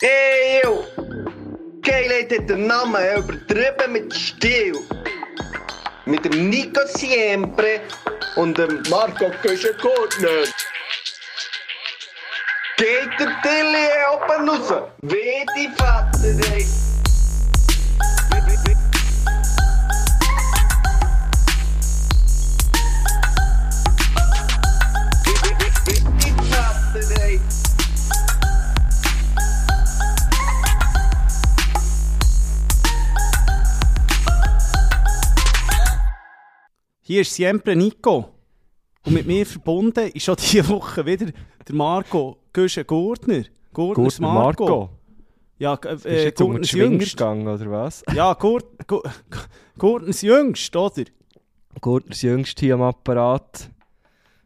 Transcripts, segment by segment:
Eeuw! Geilheid hat den Namen übertrieben mit Stil. Mit dem Nico Siempre und dem Marco Köschen-Gurtner. Geht der Tilly oben raus? Wie die Vater, ey. Hier ist Siempre Nico. Und mit mir verbunden ist schon diese Woche wieder der Marco Güschen-Gurtner. Gurtners Gurtner Marco. Ja, äh, jetzt Schwinger Jüngst. gegangen, oder was? Ja, Gurt, Gu- Gurtners Jüngst, oder? Gurtners Jüngst hier am Apparat.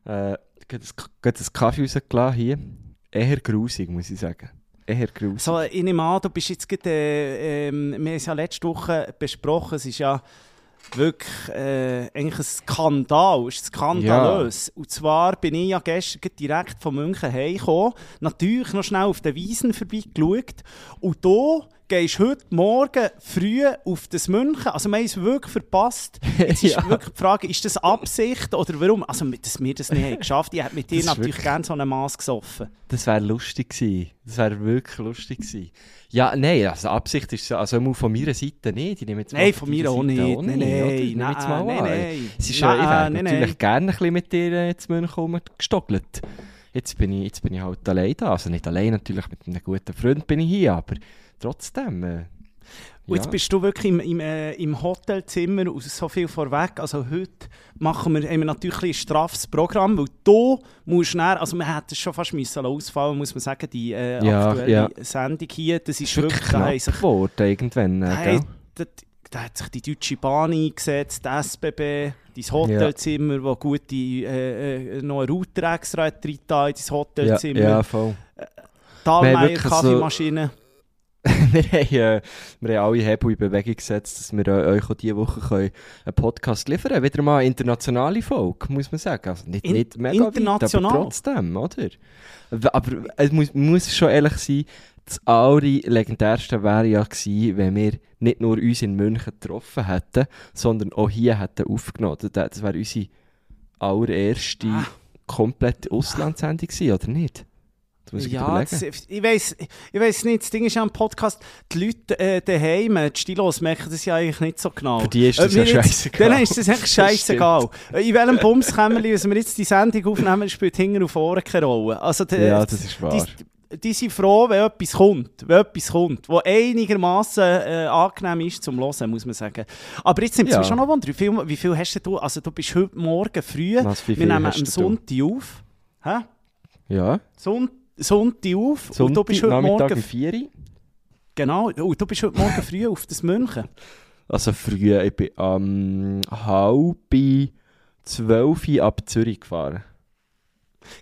Äh, geht ein Kaffee rausgelassen hier. Eher grusig, muss ich sagen. Eher grusig. So, ich nehme an, du bist jetzt gerade, äh, ähm, wir haben es ja letzte Woche besprochen, es ist ja wirklich äh, eigentlich ein Skandal, ist skandalös. Und zwar bin ich ja gestern direkt von München heimgekommen, natürlich noch schnell auf den Wiesen vorbeigeschaut und da gehst heute Morgen früh auf das München, also wir haben es wirklich verpasst. Jetzt ist Ja. wirklich die Frage, ist das Absicht oder warum? Also, dass wir das nicht haben geschafft ich hätte mit dir Das natürlich wirklich- gerne so einen Maß gesoffen. Das wäre lustig gewesen. Das wäre wirklich lustig gewesen. Ja, nein, also Absicht ist also von meiner Seite nicht. Ich nehme jetzt Nein, von mir auch nicht. Seite Nein, nein, nein, nein. Es ist ja, ich wäre Nein, nein, natürlich nein. gerne ein bisschen mit dir äh, jetzt München gestockelt. Jetzt bin, ich, jetzt bin ich halt allein da. Also nicht allein, natürlich mit einem guten Freund bin ich hier, aber trotzdem. Äh, Und jetzt ja. bist du wirklich im, im, äh, im Hotelzimmer und so viel vorweg. Also heute machen wir, haben wir natürlich ein straffes Programm, weil du musst näher, also wir hätten es schon fast müssen ausfallen, muss man sagen, die äh, Ja, aktuelle ja. Sendung hier, das ist wirklich wirklich, knapp sich, geworden irgendwann. da, Äh, da, da hat sich die Deutsche Bahn eingesetzt, die SBB, dein Hotelzimmer, wo gute, äh, äh, noch einen Router extra hat in dein ja, Hotelzimmer, ja, voll. Thalmeier wirklich so- Kaffeemaschine. wir, haben, äh, wir haben alle Hebel in Bewegung gesetzt, dass wir äh, euch auch diese Woche können einen Podcast liefern können. Wieder mal eine internationale Folge, muss man sagen. Also nicht, In- nicht mega international. weit, aber trotzdem, oder? Aber es muss, muss schon ehrlich sein, das allerlegendärste wäre ja gewesen, wenn wir nicht nur uns in München getroffen hätten, sondern auch hier hätten aufgenommen. Das, das wäre unsere allererste Ah. komplette Auslandssendung gewesen, oder nicht? Muss ich Ja, das, ich weiß ich weiss nicht, das Ding ist ja am Podcast, die Leute äh, daheim, die Stilos, merken das ja eigentlich nicht so genau. Für die ist das ja scheissegal. Denen ist das echt scheißegal. Äh, In welchem Bumskämmerli, wenn wir jetzt die Sendung aufnehmen, spielt hinten auf Ohren keine Rolle. Also, die, Ja, das ist wahr. Die, die sind froh, wenn etwas kommt, wenn etwas kommt, wo einigermaßen äh, angenehm ist zum Hören, muss man sagen. Aber jetzt nimmt es Ja. mich schon noch Wunder, wie viel, wie viel hast du, also du bist heute Morgen früh, Was, wir nehmen am? Sonntag auf. Hä? Ja. Sonnt Sonntag auf und du Sonntag, bist heute Nachmittag Morgen... um 4 Uhr. Genau, und du bist heute Morgen früh auf das München. Also früh, ich bin am halb zwölf Uhr ab Zürich gefahren.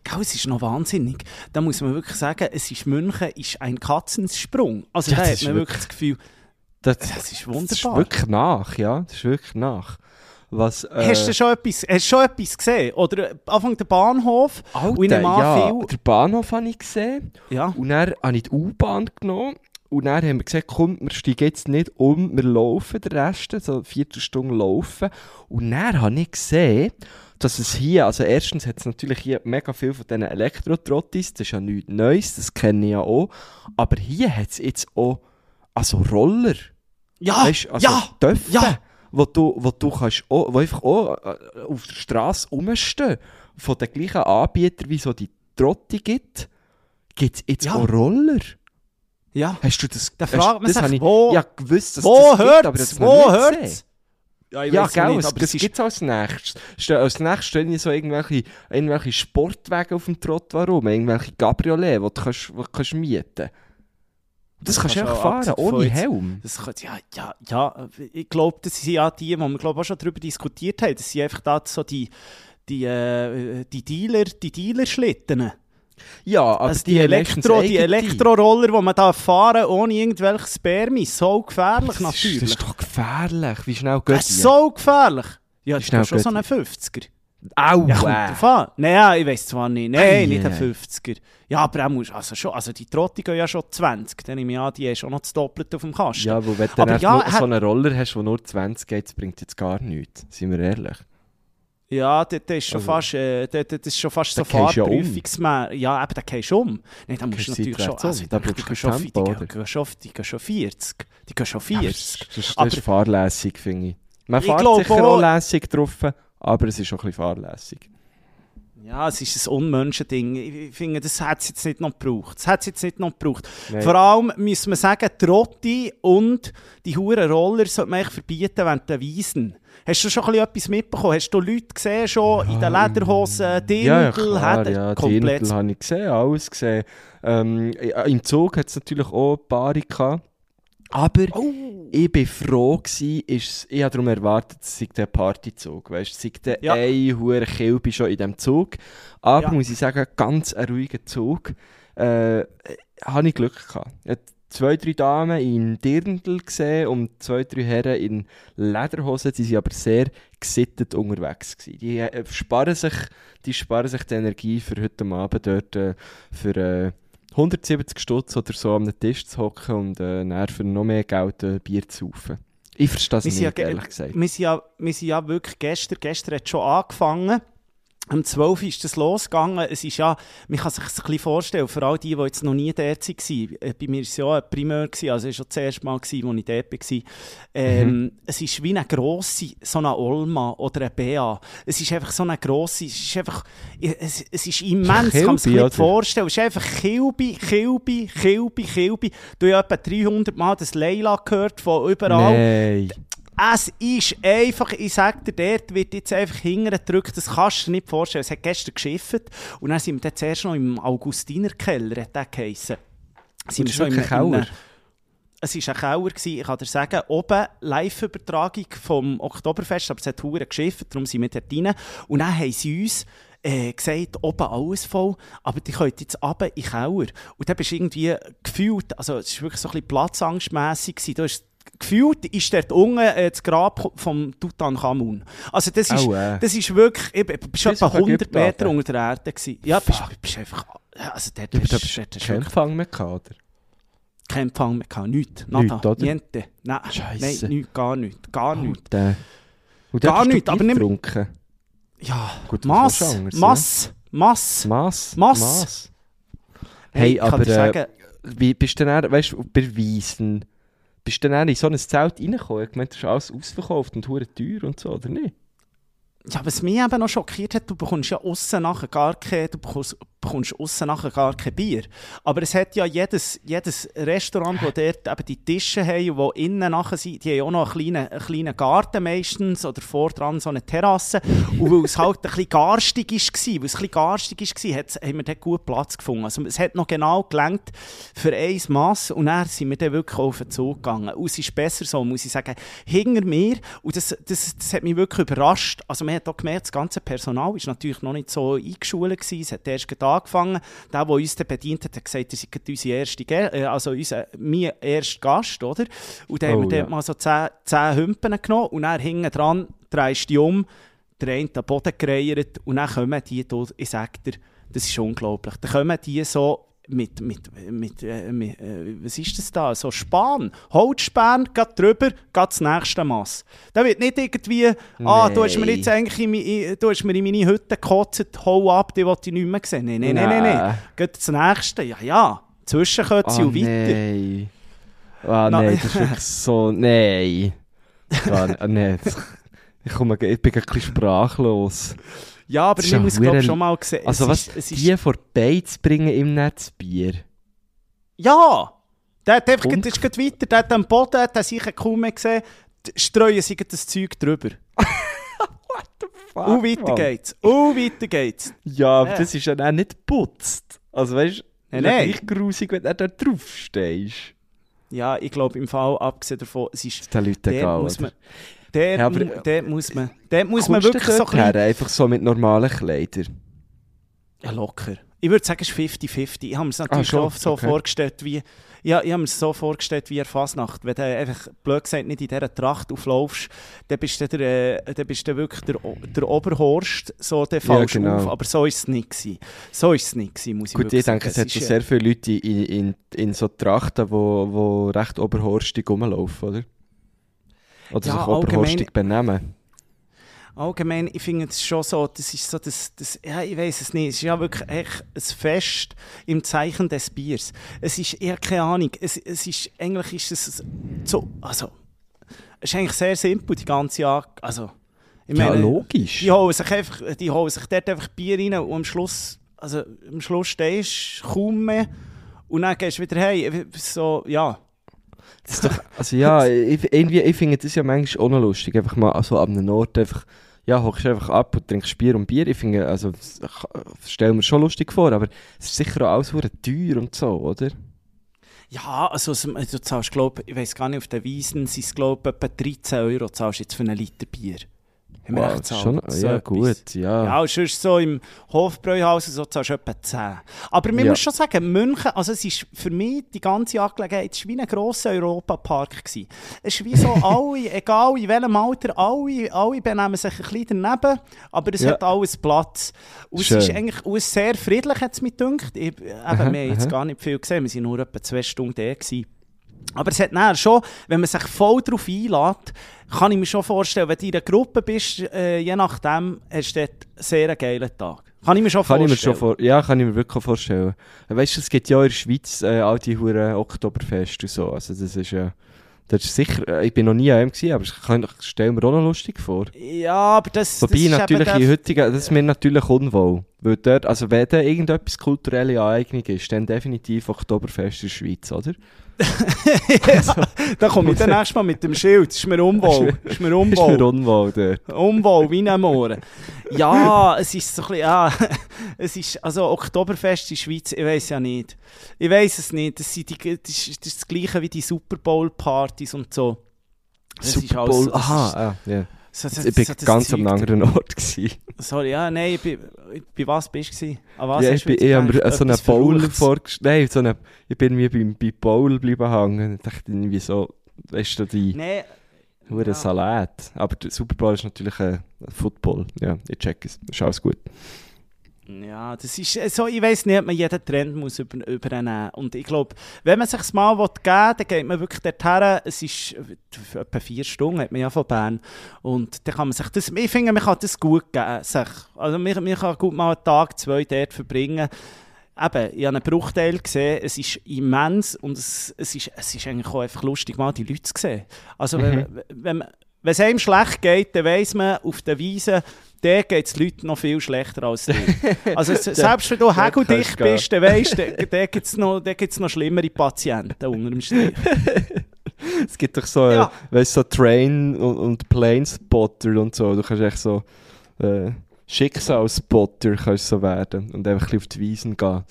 Gell, es ist noch wahnsinnig. Da muss man wirklich sagen, es ist München ist ein Katzensprung. Also Ja, da das hat man wirklich das Gefühl, Das, das ist das ist wunderbar. wirklich nach, ja. Das ist wirklich nach. Was, äh, Hast du schon etwas, hast schon etwas gesehen? Oder äh, Anfang der Bahnhof? Alter, ja, viel- den Bahnhof habe ich gesehen. Ja. Und dann habe ich die U-Bahn genommen. Und dann haben wir gesagt, komm, wir steigen jetzt nicht um, wir laufen den Rest, so eine Viertelstunde laufen. Und dann habe ich gesehen, dass es hier, also erstens hat es natürlich hier mega viel von diesen Elektro-Trottis, das ist ja nichts Neues, das kenne ich ja auch. Aber hier hat es jetzt auch, also Roller, Ja, weißt, also ja, Töpfe, ja. Wo du, wo du kannst auch, wo einfach auch äh, auf der Straße rumstehen, von den gleichen Anbietern, wie so die Trotti gibt, gibt es jetzt Ja. auch Roller. ja. Hast du das Da fragt man sich, ich, wo- Ja, gewusst, dass Wo das gibt, aber hört's? das Wo hört's? Ja, ich Ja, gell, nicht, aber das gibt es als nächstes. Ste- Als nächstes stehen so irgendwelche, irgendwelche Sportwagen auf dem Trott rum, irgendwelche Cabriolet, die du, kannst, die du kannst mieten Das, Das kannst du einfach fahren, ohne Helm. Das kann, ja, ja, ja, ich glaube, das sind ja die, wo wir glaub, auch schon darüber diskutiert haben. Das sind einfach da so die, die, äh, die Dealer, die Dealerschlitten. Ja, aber Also die, Elektro, die Elektroroller, die man da fahren ohne irgendwelches Spermis. So gefährlich Das ist, natürlich. das ist doch gefährlich. Wie schnell geht Das ist so gefährlich. Ja, das ist schon so ein 50er. Au! Ja, kommt äh. drauf an. Nein, ich weiß zwar nicht. Nein, Ei, nicht ein ei. 50er. Ja, aber auch muss, also schon, also die Trotti gehen ja schon 20. Dann nehme ich an, die ist auch noch das Doppelte auf dem Kasten. Ja, weil wenn du Aber ja, er so einen Roller hast, der nur 20 geht, das bringt jetzt gar nichts. Seien wir ehrlich. Ja, das, das ist schon Also, fast, äh, das, das ist schon fast so ja um. Fahrprüfungsmäßig. Ja, eben, da gehst du um. Nein, da musst du natürlich schon, also, Da die, gehen schon, die, gehen- die, gehen schon, die gehen schon 40. Die gehen schon Ja, 40. Das, das, das Aber- ist fahrlässig, finde ich. Man Ich fährt sicher auch lässig drauf, aber es ist auch ein bisschen fahrlässig. Ja, es ist ein Unmenschending. Ich finde, das hat es jetzt nicht noch gebraucht. Das hat jetzt nicht noch gebraucht. Nein. Vor allem müssen wir sagen, Trotti und die huren Roller sollte man verbieten während der Wiesen. Hast du schon ein bisschen etwas mitbekommen? Hast du Leute gesehen, schon in den Lederhosen, Dirndl, Ja, klar, ja, komplett Dirndl habe ich gesehen, alles gesehen. Ähm, Im Zug hat es natürlich auch Paare gehabt. Aber Oh. ich war froh, gewesen, ist, ich habe darum erwartet, es sei der Partyzug. Weißt, es sei der Ja. ein hoher Kilbe schon in diesem Zug. Aber Ja. muss ich sagen, ganz ein ruhiger Zug. Äh, habe ich Glück gehabt. Ich zwei, drei Damen in Dirndl gesehen und zwei, drei Herren in Lederhosen. Die waren aber sehr gesittet unterwegs. Gewesen. Die äh, sparen sich, die sparen sich die Energie für heute Abend dort äh, für äh, 170 Stutz oder so am Tisch zu hocken und äh, dann für noch mehr Geld äh, Bier zu saufen. Ich verstehe das Wir nicht, ja ehrlich gesagt. Wir sind, ja, wir sind ja wirklich gestern, gestern hat es schon angefangen. Um 12 Uhr ist das losgegangen. Es ist ja, man kann sich das ein bisschen vorstellen, vor allem die, die jetzt noch nie dort waren. Äh, Bei mir war es ja ein Primär, gewesen, also es war schon das erste Mal, als ich dort war. Ähm, Es ist wie eine grosse, so eine Olma oder eine Bea. Es ist einfach so eine grosse, es ist einfach, es, es ist immens, kann man sich Kilby, nicht vorstellen. Es ist einfach Kilby, Kilby, Kilby, Kilby. Du hast etwa 300 Mal das Leila gehört von überall. Nein. Es ist einfach, ich sag dir, dort wird jetzt einfach hinten gedrückt, das kannst du dir nicht vorstellen. Es hat gestern geschifft und dann sind wir dann zuerst noch im Augustinerkeller, hat der geheissen. Sind das wir ist wirklich im- Keller? Es war ein Keller, gewesen. ich kann dir sagen, oben Live-Übertragung vom Oktoberfest, aber es hat hure geschifft, darum sind wir dort rein. Und dann haben sie uns äh, gesagt, oben alles voll, aber die könnt jetzt runter in den Keller. Und dann bist du irgendwie gefühlt, also es war wirklich so ein bisschen platzangstmässig, du hast gefühlt ist dort unten äh, das Grab vom Tutanchamun. Also das ist, Au, äh. das ist wirklich, ich Bis etwa auf 100 Ägypten Meter unter der Erde gewesen. Ja, bist, bist einfach, also dort Ja, bist du dort du keinen wirklich Empfang mehr gehabt, oder? keinen Empfang mehr gehabt, nichts, nada, Nichts, oder? niente, nein, Scheisse. nein, nichts, gar nichts, gar nichts. Äh, und Gar dort hast du nicht, aber nimm- getrunken. Ja, Gut, Mass, willst du anderes, Mass, Mass. Mass. Mass. Hey, ich kann aber äh, wie bist du dann, weißt du, bei Wiesen, bist dann in so ein Zelt reingekommen? Ich meine, das ist alles ausverkauft und hure teuer und so, oder nicht? ja, was mich eben noch schockiert hat, du bekommst ja aussen nachher gar kein, du bekommst, bekommst aussen nachher gar kein Bier. Aber es hat ja jedes, jedes Restaurant, wo dort eben die Tische haben, wo innen nachher sind, die haben auch noch einen kleinen, einen kleinen Garten meistens oder vor dran so eine Terrasse. Und weil es halt ein bisschen garstig war, weil es ein bisschen garstig war, haben wir dort gut Platz gefunden. Also es hat noch genau gelangt für ein Mass und dann sind wir dann wirklich auf den Zug gegangen. Und es ist besser so, muss ich sagen, hinter mir, und das, das, das hat mich wirklich überrascht, also man hat auch gemerkt, das ganze Personal ist natürlich noch nicht so eingeschult gewesen, es hat erst gerade angefangen, der, der uns bedient hat, hat gesagt, ist gerade unsere erste, Ge- äh, also unser, mein erster Gast, oder? Und dann Oh, haben wir ja. dort mal so zehn, zehn Hümpen genommen und dann hinten dran drehst du dich um, der eine den Boden gereiert und dann kommen die, ich sag dir, das ist unglaublich, dann kommen die so mit, mit, mit, äh, mit äh, was ist das da, so Span, Holzspan, geht drüber, geht das nächste Mass. Da wird nicht irgendwie, ah, du hast mir jetzt eigentlich in, du hast mir in meine Hütte gekotzt, hau ab, die wollte ich nicht mehr sehen. Nein, nein, nein, nein, nein. Geht das nächste, ja, ja, Zwischenkürze Ah, und weiter. nein. Ah, Na- nein, das ist wirklich so, nein. Ah, nein. Ich, komme, ich bin ein bisschen sprachlos. Ja, aber Das ist ja muss glaube schon mal sehen, Also was, ist, es ist, die vor die zu bringen im Netzbier? Ja! Der hat einfach, Und? das ist weiter, der hat am Boden, der hat sicher kaum mehr gesehen, streuen sie das Zeug drüber. Fuck, Und weiter Mann. geht's. Und weiter geht's. Ja, aber Ja. das ist ja auch nicht geputzt. Also weißt du, Nein, ist ja nein. gleich grusig, wenn du da drauf stehst. Ja, ich glaube im Fall, abgesehen davon, es ist, Ist den Leuten egal. muss oder? Der, Ja, aber- der muss man, der muss man wirklich so ein her, einfach so mit normalen Kleidern? ja, locker. Ich würde sagen, es ist 50-50. Ich habe mir es natürlich schon? auch so Okay. vorgestellt wie... Ja, ich habe mir so vorgestellt wie in der Fasnacht. Wenn du einfach, blöd gesagt, nicht in dieser Tracht auflaufst, dann bist du, der, äh, dann bist du wirklich der, der Oberhorst, so, der fallst genau. auf. Aber so ist es nicht gewesen. So ist es nicht gewesen, muss ich Gut, ich denke, es hat schon äh, sehr viele Leute in, in, in so Trachten, wo, wo recht oberhorstig rumlaufen, oder? Oder Ja, sich oberhorstig benehmen. Allgemein, ich finde es schon so, das ist so, das, das, ja, ich weiß es nicht, es ist ja wirklich echt ein Fest im Zeichen des Biers. Es ist, habe keine Ahnung, es, es ist, eigentlich ist es so, also, es ist eigentlich sehr simpel, die ganze Jahr, also, ich Ja, meine, logisch. die holen sich einfach, die holen sich dort einfach Bier rein und am Schluss, also, am Schluss stehst du kaum mehr und dann gehst du wieder heim, so, ja. Das ist doch, also ja, ich, irgendwie, ich finde das ja manchmal auch noch lustig. Einfach mal also an einem Ort einfach, ja, hockst einfach ab und trinkst Bier und Bier. Ich finde, also, das stelle mir schon lustig vor, aber es ist sicher auch alles teuer und so, oder? Ja, also es- du zahlst, glaube ich, weiß gar nicht, auf den Wiesen sind es, glaube ich, etwa 13 Euro zahlst jetzt für einen Liter Bier. Haben wir Wow, echt schon, so ja, etwas. gut, ja. Ja, und sonst so im Hofbräuhaus so zahlst du etwa 10. Aber man Ja. muss schon sagen, München, also es ist für mich die ganze Angelegenheit, es war wie ein grosser Europapark. gewesen. Es ist wie so alle, egal in welchem Alter, alle, alle benehmen sich ein bisschen daneben, aber es Ja. hat alles Platz. Und es Schön. ist eigentlich und es ist sehr friedlich, hat es mich gedacht. Ich, eben, wir haben jetzt gar nicht viel gesehen, wir waren nur etwa zwei Stunden da. Gewesen. Aber es hat nachher schon, wenn man sich voll darauf einlädt, kann ich mir schon vorstellen, wenn du in einer Gruppe bist, äh, je nachdem, hast du dort einen sehr geilen Tag. Kann ich mir schon Kann ich vorstellen. mir schon vor ja, kann ich mir wirklich vorstellen. Weißt du, es gibt ja in der Schweiz äh, all die Huren Oktoberfest und so. Also das ist ja, das ist sicher, äh, ich bin noch nie an einem gewesen, aber ich ich stelle mir auch noch lustig vor. Ja, aber das, Wobei das ist natürlich in heutigen, das ist mir natürlich unwohl. Weil dort, also wenn da irgendetwas kulturelle Aneignung ist, dann definitiv Oktoberfest in der Schweiz, oder? Da komme ich dann nächstes Mal mit dem Schild. Ist mir unwohl. Ist mir Ist unwohl. mir unwohl dort. Unwohl, wie ein Mohren. Ja, es ist so ein bisschen, ja, es ist, also Oktoberfest in der Schweiz, ich weiß ja nicht. Ich weiß es nicht. Das, sind die, das, ist, das ist das Gleiche wie die Super Bowl-Partys und so. Das ist Super alles Bowl, so- aha, ist- ah, ja. So, so, Ich bin so ganz am anderen Ort gewesen. Sorry, ja, nein, ich bin, bei was bist du? An was ja, ich bin eher so Etwas Bowl vorgestellt. Nein, so eine, ich bin mir beim, bei Bowl bleiben hängen. Ich dachte irgendwie so, weißt du, die Nein. hure Ja. Salat. Aber der Super Bowl ist natürlich ein Football. Ja, ich check es. Ist alles gut. Ja, das ist äh, so, ich weiß nicht, ob man jeden Trend muss über, übernehmen Und ich glaube, wenn man sich mal geben will, dann geht man wirklich dorthin. Es ist äh, etwa vier Stunden, hat man ja von Bern. Und dann kann man sich das, ich finde, man kann das gut geben. Sich. Also man, man kann gut mal einen Tag, zwei dort verbringen. Eben, ich habe einen Bruchteil gesehen, es ist immens und es, es, ist, es ist eigentlich auch einfach lustig, mal die Leute zu sehen. Also wenn, wenn, man- wenn es einem schlecht geht, dann weiss man, auf der Wiese, der geht es Leuten noch viel schlechter als dir. Also selbst wenn du hegeldicht bist, dann weisst du, da- gibt es noch, noch schlimmere Patienten unter dem Strich. Es gibt doch so, Ja. äh, weißt, so Train- und, und Plane-Spotter und so. Du kannst echt so äh, Schicksalsspotter kannst so werden und einfach ein bisschen auf die Wiesen gehen.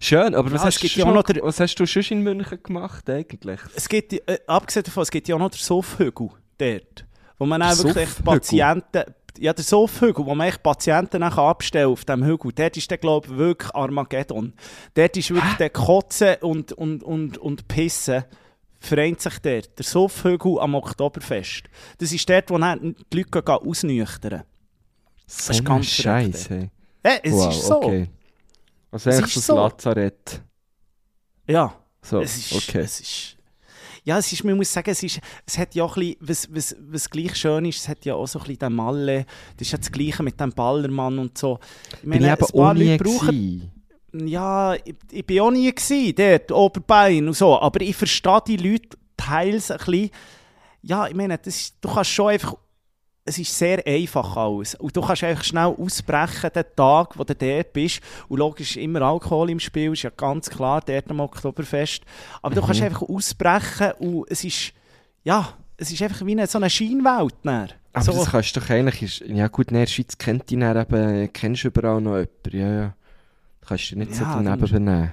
Schön, aber was, Ja, hast, du ja auch schon, noch der- was hast du schon in München gemacht eigentlich? Es gibt, äh, abgesehen davon, es gibt ja auch noch den Soffhügel dort, wo man dann wirklich? Patienten, ja der Soffhügel, wo man echt Patienten nachher abstellen auf dem Hügel, dort ist der glaube ich wirklich Armageddon. Dort ist wirklich der Kotzen und, und, und, und Pissen vereint sich dort. Der Soffhügel am Oktoberfest. Das ist dort, wo die Leute gehen ausnüchtern. So ist ein ganz Scheiß, verrückt, hey. Es wow, ist so. okay. Also Es eigentlich ist so. ein Lazarett. Ja. So, es ist, okay. es ist, ja, es ist, man muss sagen, es, ist, es hat ja auch ein bisschen, was, was, was gleich schön ist, es hat ja auch so ein bisschen den Malle, das ist ja das Gleiche mit dem Ballermann und so. Ich Bin ich eben auch nie brauchen-. Ja, ich, ich bin auch nie gewesen, dort, Oberbein und so, aber ich verstehe die Leute teils ein bisschen, ja, ich meine, das ist, du kannst schon einfach, es ist sehr einfach alles. Und du kannst einfach schnell ausbrechen, den Tag, wo du dort bist. Und logisch ist immer Alkohol im Spiel, ist ja ganz klar, dort am Oktoberfest. Aber du Mhm. kannst einfach ausbrechen und es ist, ja, es ist einfach wie eine, so eine Scheinwelt. dann. Aber so, das kannst du doch eigentlich, ja gut, in der Schweiz kennt dich dann eben, kennst du überall noch jemanden, ja, ja. Du kannst dich nicht so Ja, daneben dann- benehmen.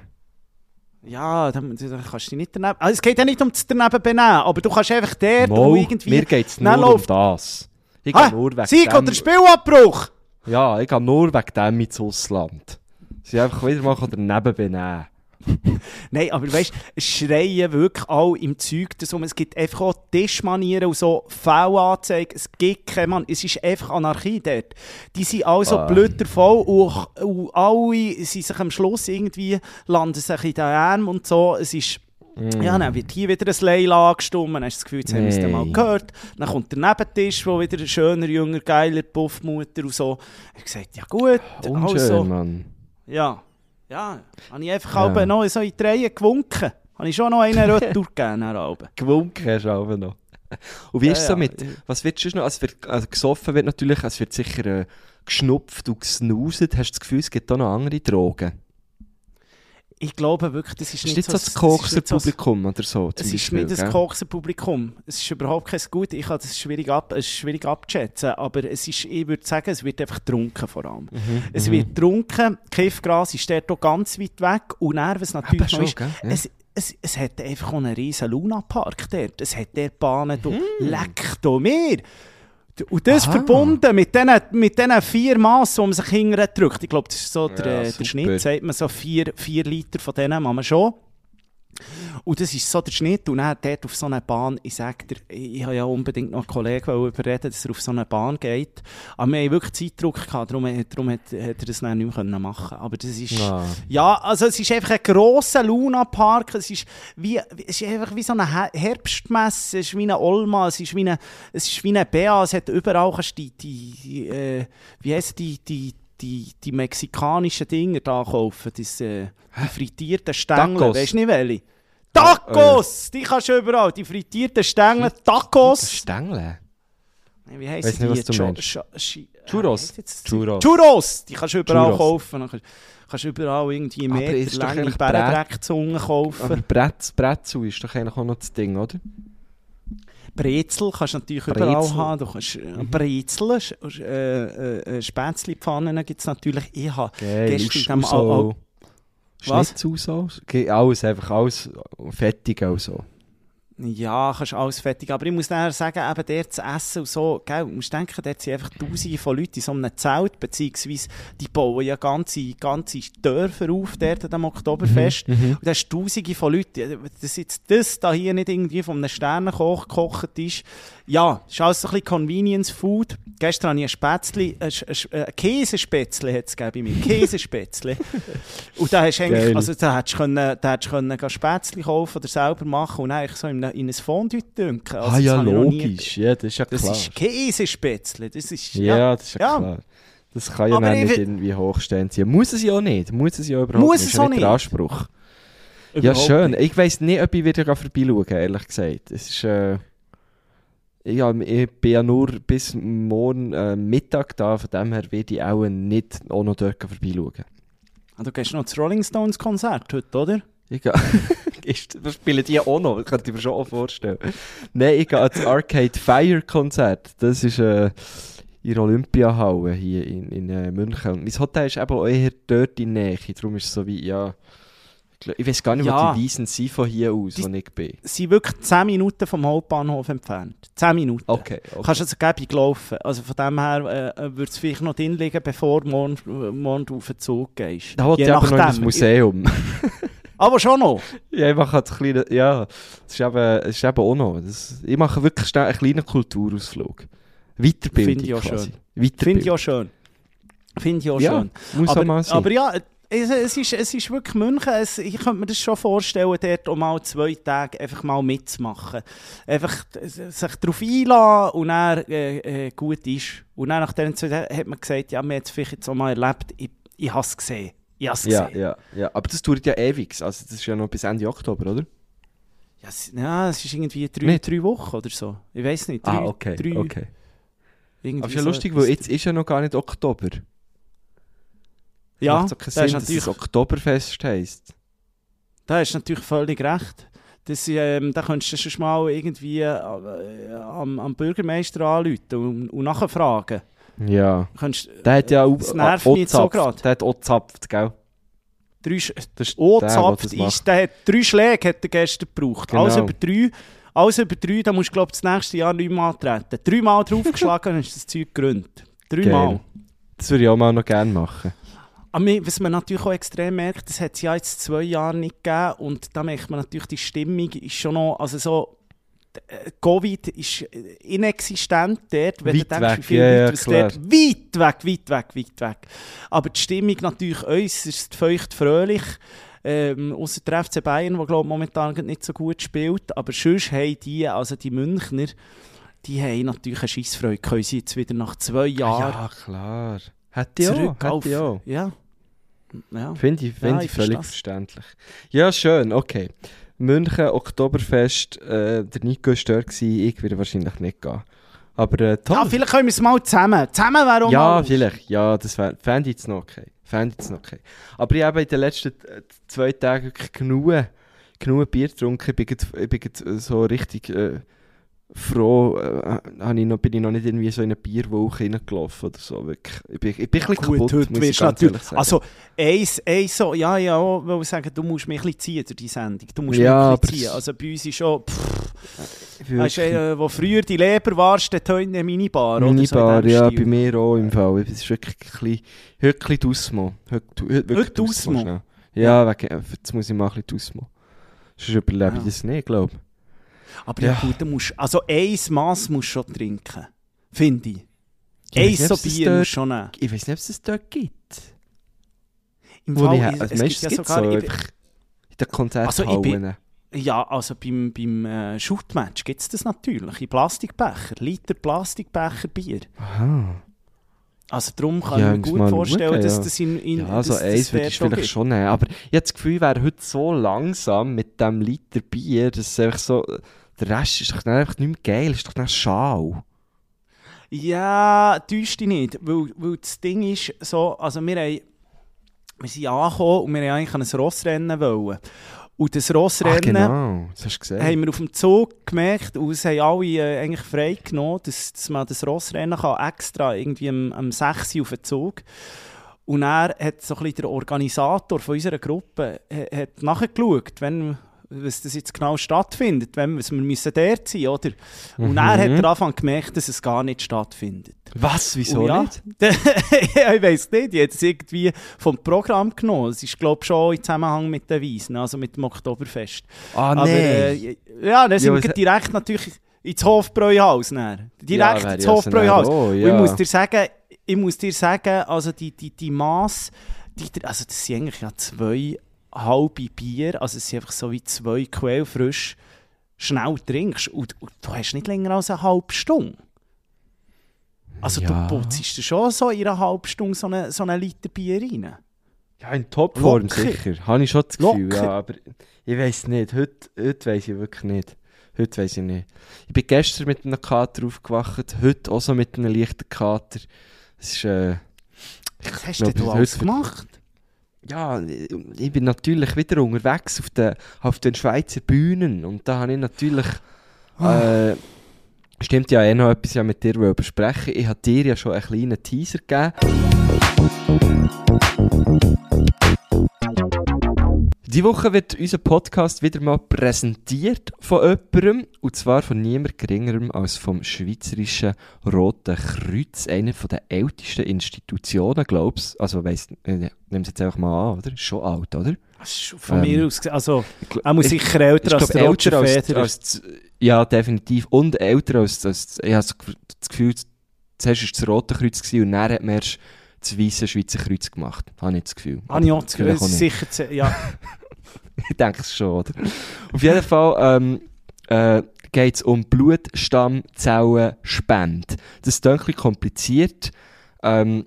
ja, dann, dann kannst du dich nicht daneben... Also es geht ja nicht um das daneben benehmen, aber du kannst einfach dort, Mo, irgendwie... mir geht es nur um das. Ich gehe nur wegen Sieg dem, oder Spielabbruch! Ja, ich gehe nur wegen dem ins Ausland. Sie einfach wieder mal daneben benehmen. Nein, aber weißt du, schreien wirklich alle im Zeug darum. Es gibt einfach auch Tischmanieren und so V-Anzeigen. Es gibt keine Mann. Es ist einfach Anarchie dort. Die sind alle so Ah. blödervoll und, und alle sind sich am Schluss irgendwie, landen sich in den Armen und so. Es ist. Ja, dann wird hier wieder ein Leila angestimmt, dann hast du das Gefühl, jetzt haben wir es mal Nee. gehört. Dann kommt der Nebentisch, wo wieder ein schöner, jünger, geiler Puffmutter und so. Ich habe gesagt, ja gut, Unschön, also, Mann. ja, ja, habe ich einfach Ja. noch so in die Reihe gewunken. Habe ich schon noch einen Retour gegeben. Gewunken hast du auch noch. Und wie ist es Ja, so mit, ja. was wird sonst noch, also, wird, also gesoffen wird natürlich, es wird sicher äh, geschnupft und gesnuset. Hast du das Gefühl, es gibt auch noch andere Drogen? Ich glaube wirklich, das ist Ist nicht so das das ist nicht so- Kokser-Publikum oder so Es ist nicht das gell? Kokser-Publikum. Es ist überhaupt kein Gut. Ich kann das schwierig, ab, es ist schwierig abzuschätzen. Aber es ist, ich würde sagen, es wird einfach getrunken vor allem. Mhm, Es wird getrunken, Kiffgras ist dort auch ganz weit weg. Und was natürlich schon, ist, es, es, es hat einfach einen riesen Luna-Park dort. Es hat dort Bahnen, du, leck doch mir. Und das Aha. verbunden mit diesen mit vier Massen, die man sich hinterher drückt. Ich glaube, das ist so der, Ja, der. Schnitt, sagt man so vier, vier Liter von denen, kann man schon. Und das ist so der Schnitt. Und dann dort auf so eine Bahn, ich sage dir, ich habe ja unbedingt noch einen Kollegen überreden, dass er auf so eine Bahn geht. Aber wir haben wirklich Zeitdruck gehabt, darum, darum hat, hat er das dann nicht mehr können machen Aber das ist... Ah. Ja, also es ist einfach ein grosser Luna-Park. Es ist, wie, es ist einfach wie so eine He- Herbstmesse. Es ist wie eine Olma. Es ist wie eine, es ist wie eine Bea. Es hat überall kannst die, die äh, wie heisst die, die, die, die mexikanischen Dinger da kaufen. Das, äh, die frittierten Stängel. Tacos. Weißt du nicht welche? Tacos! Die kannst du überall. Die frittierten Stängel. Tacos. Stängel? Wie nicht, was die? meinst. Scha- Schi- Churros. Äh, Churros. Churros! Die kannst du überall Churros. kaufen. Dann kannst, kannst du überall irgendwie doch lange Bärendreckzungen kaufen. Aber Bretz, Bretzel ist doch eigentlich auch noch das Ding, oder? Brezel kannst du natürlich Brezel. überall haben. Du kannst, äh, Brezel, Sch- äh, äh, Spätzlepfannen gibt es natürlich. Ich habe gestern Aus- am- Auso. au- Was? Schnitzel Alles, einfach alles fettig auch so. Ja, kannst alles fertig. Aber ich muss nachher sagen, eben dort zu essen und so, gell, du musst denken, dort sind einfach tausende von Leuten in so einem Zelt, beziehungsweise die bauen ja ganze, ganze Dörfer auf dort am Oktoberfest. Und da hast tausende von Leuten. Dass jetzt das da hier nicht irgendwie von einem Sternenkoch gekocht ist, ja, ist alles so ein bisschen Convenience Food. Gestern habe ich ein Spätzli, ein, ein, ein Käsespätzli hat es gegeben bei mir, Käsespätzli. und da hast du eigentlich, Geil. also da hättest du können, da hättest können Spätzli kaufen oder selber machen und eigentlich so in, ein- in ein Fondue dünken. Also ah das ja, logisch. Ja, das ist ja Das klar. ist Käsespätzli, das ist, ja, ja. das ist ja, Ja. klar. Das kann ja nicht irgendwie hochstehend sein. Muss es ja auch nicht. Muss es ja überhaupt Muss nicht. es ja auch nicht der. Anspruch. Ja, Überhaupt schön. nicht. Ich weiss nicht, ob ich wieder vorbeischauen ehrlich gesagt. Es ist, äh, ja, ich bin ja nur bis morgen äh, Mittag da, von dem her werde ich auch nicht auch noch dort vorbeischauen. Ah, Du gehst noch das Rolling Stones Konzert heute, oder? Ich gehe... Das spielen die auch noch, das könnte ich mir schon auch vorstellen. Nein, ich gehe ans Arcade Fire Konzert. Das ist äh, in der Olympiahalle hier in, in äh, München. Mein Hotel ist eben auch eher dort in der Nähe, darum ist es so wie, ja... Ich, weiß gar nicht, Ja. wo die Wiesen sind von hier aus, Die- wo ich bin. Sie sind wirklich 10 Minuten vom Hauptbahnhof entfernt. 10 Minuten. Okay, okay. Kannst also gäbig laufen. Also von dem her äh, würde es vielleicht noch drin liegen, bevor du morgen, äh, morgen auf den Zug gehst. Da wollte ich aber noch in das. Museum. Aber schon noch. ja, ich mache das kleine, ja, das ist eben, das ist eben auch noch. Das, ich mache wirklich schnell einen kleinen Kulturausflug. Weiterbildung Finde ich auch quasi. schön. Finde ich auch schön. Finde ich auch Ja, schön. muss auch Aber, mal sein. aber ja, es, es, ist, es ist wirklich München. Es, ich könnte mir das schon vorstellen, dort um mal zwei Tage einfach mal mitzumachen. Einfach sich darauf einlassen und dann äh, äh, gut ist. Und dann nach diesen zwei Tagen hat man gesagt, ja, wir haben es vielleicht jetzt auch mal erlebt. Ich, ich habe es gesehen. Ich habe es ja, gesehen. ja, ja. Aber das dauert ja ewig. Also das ist ja noch bis Ende Oktober, oder? Ja, es, ja, es ist irgendwie drei, Nicht? drei Wochen oder so. Ich weiß nicht. Drei, ah, okay, drei, okay. Aber ist ja so lustig, weil jetzt ist ja noch gar nicht Oktober. Ja, Macht so keinen das Sinn, ist dass es Oktoberfest heisst. da hast du natürlich völlig recht. Das, ähm, da könntest du schon mal irgendwie äh, am, am Bürgermeister anrufen und, und nachfragen. Ja. Könntest, Der hat ja auch, Das nervt mich so grad. Der hat auch zapft, gell? drei, Sch- Das ist der, der zapft das macht. ist, der hat drei Schläge hat er gestern gebraucht. Genau. Alles über drei. Alles über drei, da musst du, glaube das nächste Jahr nicht mehr antreten. Dreimal draufgeschlagen, dann ist das Zeug gegründet. Dreimal. Das würde ich auch mal noch gerne machen. Aber was man natürlich auch extrem merkt, das hat es ja jetzt zwei Jahre nicht gegeben und da merkt man natürlich, die Stimmung ist schon noch, also so, äh, Covid ist inexistent dort, wenn Weit du denkst, wie viel ja, ja, Leute weit weg, weit weg, weit weg. Aber die Stimmung natürlich äußerst feucht fröhlich, ähm, außer der FC Bayern, der glaube momentan nicht so gut spielt, aber sonst haben die, also die Münchner, die haben natürlich eine Scheissfreude, können sie jetzt wieder nach zwei Jahren Ja, klar. Hätte ich auch. auf... Hätte ich auch. Ja. Ja. Finde ich, find Ja, ich ich völlig versteh's. verständlich. Ja, schön, okay. München, Oktoberfest, äh, der Nico war dort, gewesen, ich würde wahrscheinlich nicht gehen. Aber äh, toll. Ja, vielleicht können wir es mal zusammen. Zusammen wäre auch Ja, mal... vielleicht. Ja, das wär- fände ich jetzt noch okay. Fände ich noch okay. Aber ich habe in den letzten zwei Tagen genug, genug Bier getrunken. Ich bin, ich bin so richtig äh, froh. Äh, ich noch, bin ich noch nicht irgendwie so in eine Bierwoche reingelaufen oder so. Wirklich. Ich bin, ich bin ein bisschen Gut, kaputt, heute muss ich ganz natürlich... sagen. Also, eins, eins so... Ja, ja, ich will sagen, du musst mich ein bisschen ziehen durch die Sendung. Du musst Ja, mich ein bisschen ziehen. Also bei uns ist schon... Pff, Ich weißt äh, wo früher die Leber warst, dort heute eine Minibar, oder? Minibar, so ja, Stil. bei mir auch im Fall. Es ist wirklich ein bisschen, heute ein bisschen Dusmo. Heute, heute, Heute Dusmo. Ja, wegen, jetzt muss ich mal ein bisschen Dusmo. Sonst überlebe ich Ja. das nicht, glaube ich. Aber ja, Ja. gut, du musst... Also ein Mass musst du schon trinken. Finde ich. Ich Ein so Bier musst du schon nehmen. Ich weiß nicht, ob es das dort gibt. Im Wo Fall, ich, also es gibt ja sogar... so ich- einfach in den Konzerthallen. Also ich Ja, also beim, beim äh, Shootmatch gibt es das natürlich. In Plastikbecher. Liter Plastikbecher Bier. Aha. Also darum kann Ja, ich mir gut vorstellen, schauen, dass das in, in Ja, also dass das eins würde dort ich vielleicht gibt. schon nehmen. Aber ich habe das Gefühl, wäre heute so langsam mit dem Liter Bier, dass es einfach so... Der Rest ist doch einfach nicht mehr geil, ist doch dann schau. Ja, täuscht dich nicht. Weil, weil das Ding ist so, also wir, haben, wir sind angekommen und wir wollten eigentlich an ein Rossrennen. Wollen. Und das Ach, Rossrennen genau. Du gesehen. haben wir auf dem Zug gemerkt und es haben alle äh, eigentlich frei genommen, dass, dass man das Rossrennen kann, extra irgendwie am, am 6 Uhr auf den Zug. Und er hat so ein bisschen der Organisator von unserer Gruppe äh, hat nachgeschaut, wenn was das jetzt genau stattfindet, wenn was wir müssen dort sein, oder? Und Mhm. er hat er Anfang gemerkt, dass es gar nicht stattfindet. Was? Wieso Und ja, nicht? ja, ich weiß nicht, die hat es irgendwie vom Programm genommen. Es ist, glaube ich, schon im Zusammenhang mit den Wiesen, also mit dem Oktoberfest. Ah, Aber, nein. äh, ja, dann sind Ja, wir direkt natürlich ins Hofbräuhaus. Dann. Direkt wäre ins ja Hofbräuhaus. oh, Und ja. ich muss dir sagen, ich muss dir sagen, also die, die, die Mass, die, also das sind eigentlich ja zwei halbe Bier, also es sind einfach so wie zwei Quellfrisch, schnell trinkst und, und du hast nicht länger als eine halbe Stunde. Also Ja. du putzt schon so in einer halben Stunde so einen so eine Liter Bier rein. Ja, in Topform Locker. sicher. Habe ich schon das Gefühl. Ja, aber ich weiß nicht. Heute, heute weiß ich wirklich nicht. Heute weiß ich nicht. Ich bin gestern mit einem Kater aufgewacht. Heute auch so mit einem leichten Kater. Es ist, äh, Was hast glaub, denn du alles gemacht? Ja, ich bin natürlich wieder unterwegs auf den, auf den Schweizer Bühnen. Und da habe ich natürlich. Ah. Äh, stimmt ja eh noch etwas ja mit dir besprechen. Ich habe dir ja schon einen kleinen Teaser gegeben. Die Woche wird unser Podcast wieder mal präsentiert von jemandem, und zwar von niemand geringerem als vom Schweizerischen Roten Kreuz, einer der ältesten Institutionen, glaubst Also weiss, äh, nimm es jetzt einfach mal an, oder? Schon alt, oder? Von Ähm, mir aus also er muss ich- sicher älter ich als der älter als, als, Ja, definitiv. Und älter als, als ich habe das Ge- das Gefühl, zuerst war das Rote Kreuz gewesen, und dann hat man erst das weiße Schweizer Kreuz gemacht. Habe ich das Gefühl. Habe ich auch das Gefühl, es sicher, ja. Ich denke es schon, oder? Auf jeden Fall ähm, äh, geht es um Blutstammzellenspende. Das ist ein kompliziert, ähm,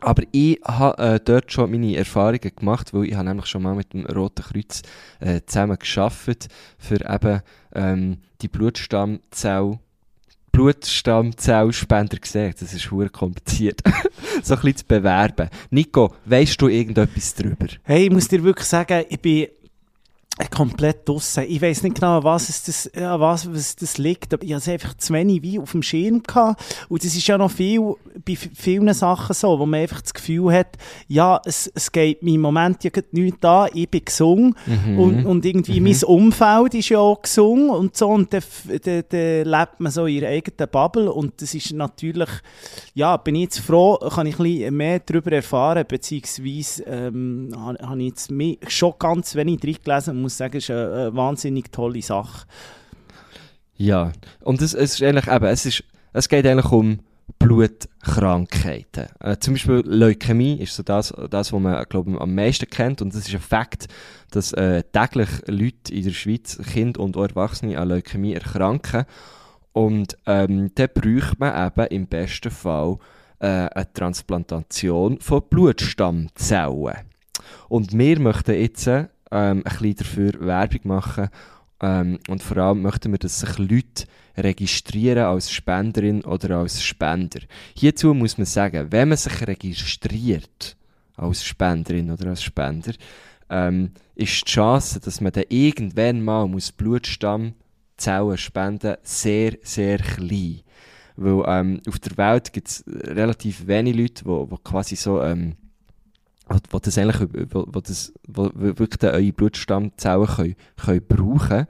aber ich habe äh, dort schon meine Erfahrungen gemacht, weil ich habe nämlich schon mal mit dem Roten Kreuz äh, zusammen geschafft für eben ähm, die Blutstammzell Blutstammzellspender gesehen. Das ist hure kompliziert. so ein bisschen zu bewerben. Nico, weißt du irgendetwas darüber? Hey, ich muss dir wirklich sagen, ich bin komplett draussen. Ich weiß nicht genau, was es das, ja, was, was das liegt, aber ich hatte einfach zu wenig wie auf dem Schirm gehabt. Und das ist ja noch viel, bei vielen Sachen so, wo man einfach das Gefühl hat, ja, es, es geht mir im Moment ja nichts an, ich bin gesungen mhm. und, und irgendwie mhm. mein Umfeld ist ja auch gesungen und so und dann, dann, dann lebt man so in ihrer eigenen Bubble und das ist natürlich, ja, bin ich jetzt froh, kann ich ein bisschen mehr darüber erfahren, beziehungsweise ähm, habe ich jetzt schon ganz wenig drin gelesen muss sagen, ist eine, eine wahnsinnig tolle Sache. Ja, und es, es ist eigentlich eben, es, ist, es geht eigentlich um Blutkrankheiten. Äh, zum Beispiel Leukämie ist so das, das was man glaub, am meisten kennt und es ist ein Fakt, dass äh, täglich Leute in der Schweiz, Kinder und Erwachsene an Leukämie erkranken und ähm, dann bräuchte man eben im besten Fall äh, eine Transplantation von Blutstammzellen. Und wir möchten jetzt ähm, ein bisschen dafür Werbung machen. Ähm, und vor allem möchten wir, dass sich Leute registrieren als Spenderin oder als Spender. Hierzu muss man sagen, wenn man sich registriert als Spenderin oder als Spender, ähm, ist die Chance, dass man dann irgendwann mal muss Blutstammzellen spenden sehr, sehr klein. Weil ähm, auf der Welt gibt es relativ wenige Leute, die quasi so ähm, wo das eigentlich, wo, das, wo wirklich eure Blutstammzellen können, können brauchen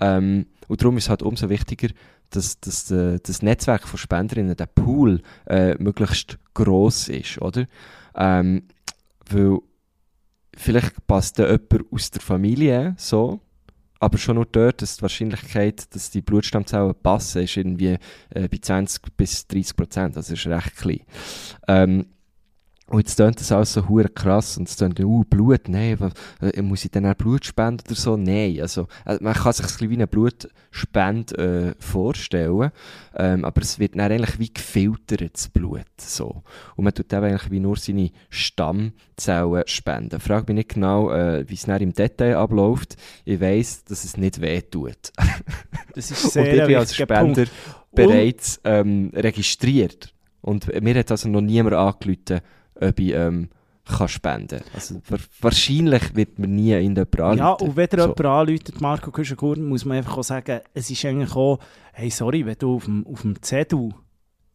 ähm, und darum ist es halt umso wichtiger, dass, dass de, das Netzwerk von Spenderinnen, der Pool, äh, möglichst gross ist, oder? Ähm, weil vielleicht passt da jemand aus der Familie so, aber schon nur dort, dass die Wahrscheinlichkeit, dass die Blutstammzellen passen, ist irgendwie äh, bei 20 bis 30 Prozent, also ist recht klein. Ähm, und jetzt klingt das alles so hure krass und es klingt, uh, Blut, nein, äh, muss ich dann auch Blut spenden oder so? Nein, also, äh, man kann sich ein bisschen wie eine Blutspende äh, vorstellen, ähm, aber es wird dann eigentlich wie gefiltert, das Blut, so. Und man tut eben eigentlich wie nur seine Stammzellen spenden. Frag mich nicht genau, äh, wie es dann im Detail abläuft. Ich weiss, dass es nicht weh tut. das ist sehr Und ich bin als Spender bereits ähm, registriert. Und mir hat also noch niemand angerufen, ob ich ähm, kann spenden kann. Also, wahrscheinlich wird man nie in jemand anrufen. Ja, und wenn dir so. jemand anruft, Marco Küschenkurn, muss man einfach auch sagen, es ist eigentlich auch, hey, sorry, wenn du auf dem, auf dem Zettel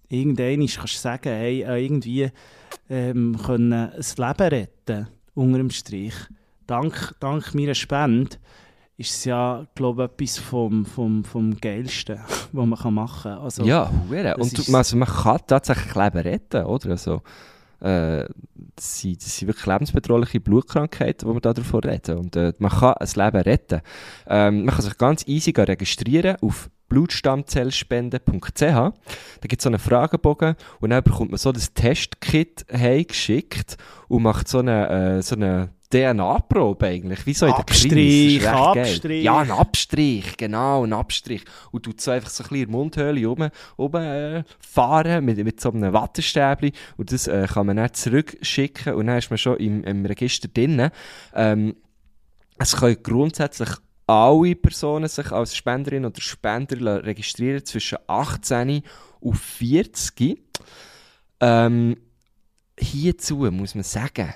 irgendwann kannst sagen, hey, äh, irgendwie ähm, können ein Leben retten, unter dem Strich, dank, dank meiner Spende, ist es ja, glaube ich, etwas vom, vom, vom Geilsten, was man machen kann. Also, ja, und du, also man kann tatsächlich Leben retten, oder? Also, äh, das, sind, das sind wirklich lebensbedrohliche Blutkrankheiten, die wir da davon reden. Und äh, man kann ein Leben retten. Ähm, man kann sich ganz easy registrieren auf blutstammzellspende.ch. Da gibt es so einen Fragebogen und dann bekommt man so das Testkit heimgeschickt und macht so eine, äh, so eine DNA-Probe eigentlich, wie so in der Abstrich, Abstrich. Ja, ein Abstrich, genau, ein Abstrich. Und du so einfach so ein bisschen in der Mundhöhle oben, oben äh, fahren mit, mit so einem Wattestäbchen und das äh, kann man dann zurückschicken und dann ist man schon im, im Register drin. Ähm, es können grundsätzlich alle Personen sich als Spenderin oder Spender registrieren zwischen 18 und 40. Ähm, hierzu muss man sagen,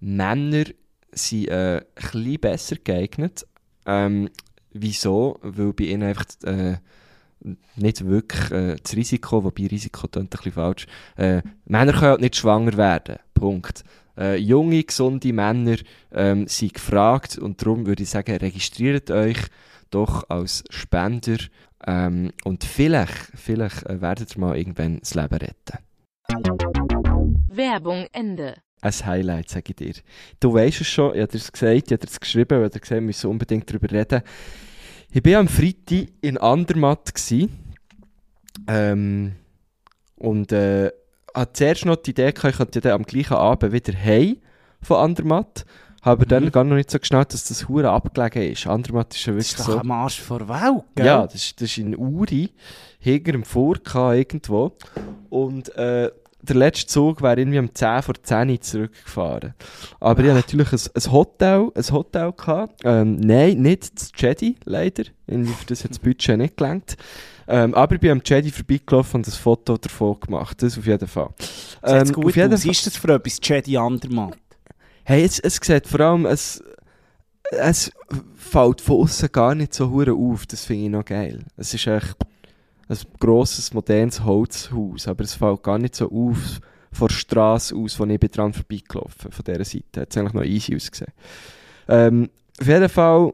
Männer sind äh, ein besser geeignet. Ähm, wieso? Weil bei ihnen einfach äh, nicht wirklich äh, das Risiko, wobei Risiko ein bisschen falsch, äh, Männer können halt nicht schwanger werden. Punkt. Äh, junge, gesunde Männer ähm, sind gefragt und darum würde ich sagen, registriert euch doch als Spender ähm, und vielleicht, vielleicht äh, werdet ihr mal irgendwann das Leben retten. Werbung Ende ein Highlight, sage ich dir. Du weißt es schon, ich habe es gesagt, ich habe es geschrieben, weil ich gesehen, wir müssen unbedingt darüber reden. Ich war am Freitag in Andermatt. Ähm, und äh, hatte zuerst noch die Idee, gehabt, ich könnte dann am gleichen Abend wieder heim von Andermatt. Habe mhm. dann gar noch nicht so geschnallt, dass das Hure abgelegen ist. Andermatt ist ja wirklich so... Das ist doch am Arsch vor Welt, gell? Ja, das, das ist in Uri, hinter dem Vorka irgendwo. Und äh, der letzte Zug wäre irgendwie um 10 vor 10 zurückgefahren. Aber ich hatte natürlich ein, ein Hotel, ein Hotel gehabt. Ähm, nein, nicht das Jedi, leider. Für das hat das Budget nicht gelangt. Ähm, aber ich bin am Jedi vorbeigelaufen und ein Foto davon gemacht. Das auf jeden Fall. Ähm, gut auf jeden Was ist das für etwas, Jedi Andermatt? Hey, es, es sieht vor allem, es, es fällt von außen gar nicht so hure auf. Das finde ich noch geil. Es ist echt ein grosses, modernes Holzhaus, aber es fällt gar nicht so auf von der Straße aus, wo ich bin dran vorbeigelaufen von dieser Seite. Hat es eigentlich noch easy ausgesehen. Ähm, auf jeden Fall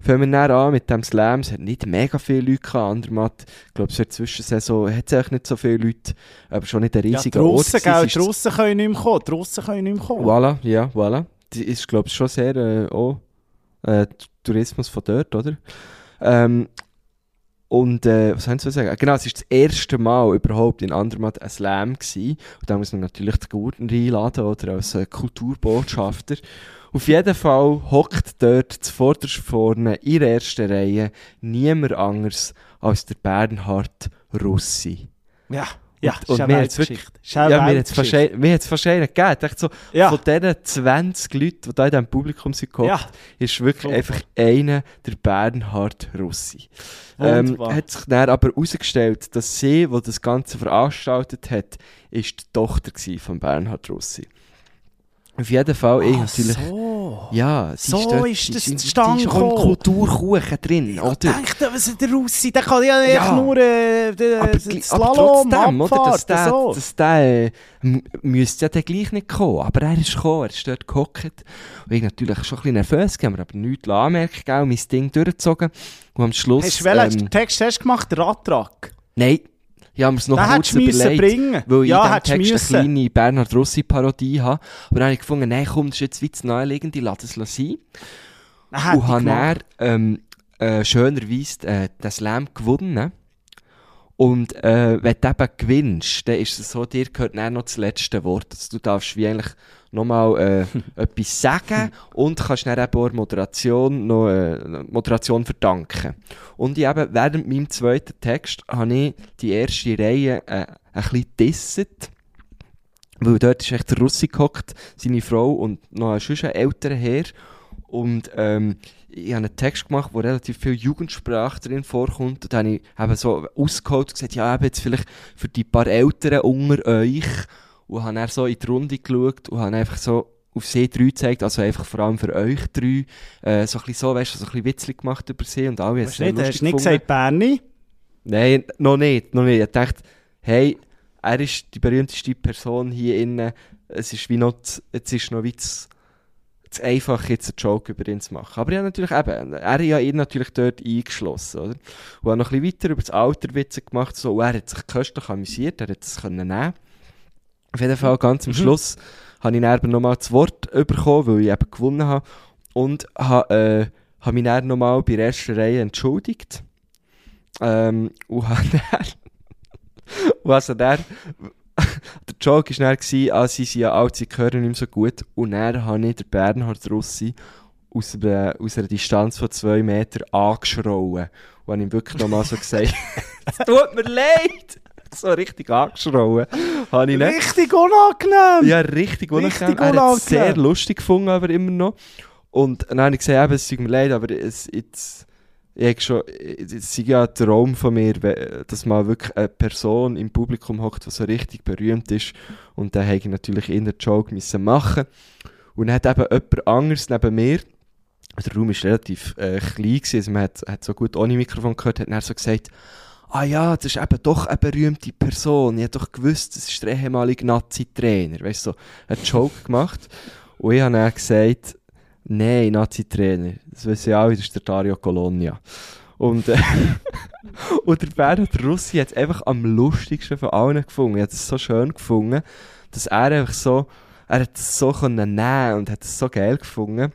fangen wir dann an mit dem Slam. Es hat nicht mega viele Leute gehabt. Andermatt, ich glaube, zur Zwischensaison hat es eigentlich nicht so viele Leute, aber schon nicht ein riesiger ja, Ort. Gell, die Russen können nicht mehr kommen. Die Russen können nicht mehr kommen. Voilà, ja, voilà. Das ist, glaube ich, schon sehr äh, auch, äh, Tourismus von dort, oder? Ähm, und äh, was ich zu sagen? Genau, es war das erste Mal überhaupt in Andermatt ein Slam. Gewesen. Und da muss man natürlich den Gurten einladen, oder als äh, Kulturbotschafter. Auf jeden Fall hockt dort zuvorderst vorne in der ersten Reihe niemand anders als der Bernhard Russi. Ja, ja, Und- das ist und mir. Das ist eine Ja, mir hat es hat's fast einen gegeben. Ich dachte so, Ja. von diesen 20 Leuten, die da in diesem Publikum sind, Ja, ist wirklich Super. einfach einer der Bernhard Russi. Ähm, Wunderbar. hat sich dann aber herausgestellt, dass sie, die das Ganze veranstaltet hat, ist die Tochter von Bernhard Russi. Auf jeden Fall, ich Ah, natürlich... so. Ja, So dort- ist das zustande ist auch im gekommen. Kulturkuchen drin, oder? dachte, was ist der Russi? Der kann ja, Ja. nur äh, aber, gl- aber Slalom, trotzdem, oder, dass der, so. dass der äh, müsste ja dann gleich nicht kommen. Aber er ist gekommen, er ist dort gehockt. Und ich natürlich schon ein bisschen nervös, gewesen, aber nichts anmerken, gell, mein Ding durchgezogen. Und am Schluss... Hast du welchen ähm, Text hast du gemacht? Radtrack? nein, ich habe mir es noch Den kurz überlegt. bringen. Weil ja, ich in diesem Text eine kleine Bernhard Rossi-Parodie habe. Aber dann habe ich gefunden, nein, komm, das ist jetzt wie zu naheliegend, ich lasse es sein. Hätte und habe dann ähm, äh, schönerweise äh, den Slam gewonnen. Und äh, wenn du eben gewinnst, dann ist es so, dir gehört dann noch das letzte Wort. Also, du darfst wie eigentlich nochmal äh, etwas sagen und kannst dann eben auch der Moderation noch äh, Moderation verdanken. Und ich eben, während meinem zweiten Text habe ich die erste Reihe äh, ein bisschen disset. Weil dort ist echt der Russi gehockt, seine Frau und noch ein sonst ein älterer Herr. Und ähm, ich habe einen Text gemacht, wo relativ viel Jugendsprache drin vorkommt. Und dann habe ich eben so ausgeholt und gesagt, ja, eben jetzt vielleicht für die paar Älteren unter euch. Und habe dann so in die Runde geschaut und habe einfach so auf sie drei gezeigt, also einfach vor allem für euch drei. Äh, so ein bisschen so, weißt du, so ein bisschen witzig gemacht über sie und alle es sehr nicht, hast du nicht gesagt Berni? Nein, noch nicht, noch nicht. Ich dachte, hey, er ist die berühmteste Person hier innen. Es ist wie noch, jetzt ist noch wie zu, zu einfach, jetzt einen Joke über ihn zu machen. Aber habe natürlich eben, er hat ja ihn natürlich dort eingeschlossen, oder? Und habe noch ein bisschen weiter über das Alter Witze gemacht, so, und er hat sich köstlich amüsiert, er hat es können nehmen. Auf jeden Fall, ganz am Mhm. Schluss, habe ich dann nochmal das Wort bekommen, weil ich eben gewonnen habe. Und habe, äh, habe mich dann nochmal bei der ersten Reihe entschuldigt. Ähm, und habe dann... und also dann... der Joke war dann, ah, sie sind ja alt, sie hören nicht mehr so gut. Und dann habe ich den Bernhard Russi aus einer, aus einer Distanz von zwei Metern angeschrauen. Und habe ihm wirklich nochmal so gesagt, es tut mir leid. So richtig angeschrauen. Habe ich nicht. Richtig unangenehm! Ja, richtig unangenehm. Richtig er hat es unangenehm. sehr lustig gefunden, aber immer noch. Und dann habe ich gesagt, eben, es tut mir leid, aber es, jetzt, ich habe schon, es ist ja ein Traum von mir, dass mal wirklich eine Person im Publikum hockt, die so richtig berühmt ist. Und dann habe ich natürlich in der Joke müssen machen. Und dann hat eben jemand anderes neben mir, der Raum war relativ äh, klein, gewesen, also man hat, hat so gut ohne Mikrofon gehört, hat dann so gesagt, ah ja, das ist eben doch eine berühmte Person. Ich habe doch gewusst, das ist der ehemalige Nazi-Trainer. Weißt du, so einen Joke gemacht. Und ich habe dann gesagt, nein, Nazi-Trainer. Das wissen ja alle, das ist der Dario Colonia. Und, äh, und der Bernhard Russi hat es einfach am lustigsten von allen gefunden. Ich habe es so schön gefunden, dass er einfach so, er hat es so können nehmen und hat es so geil gefunden.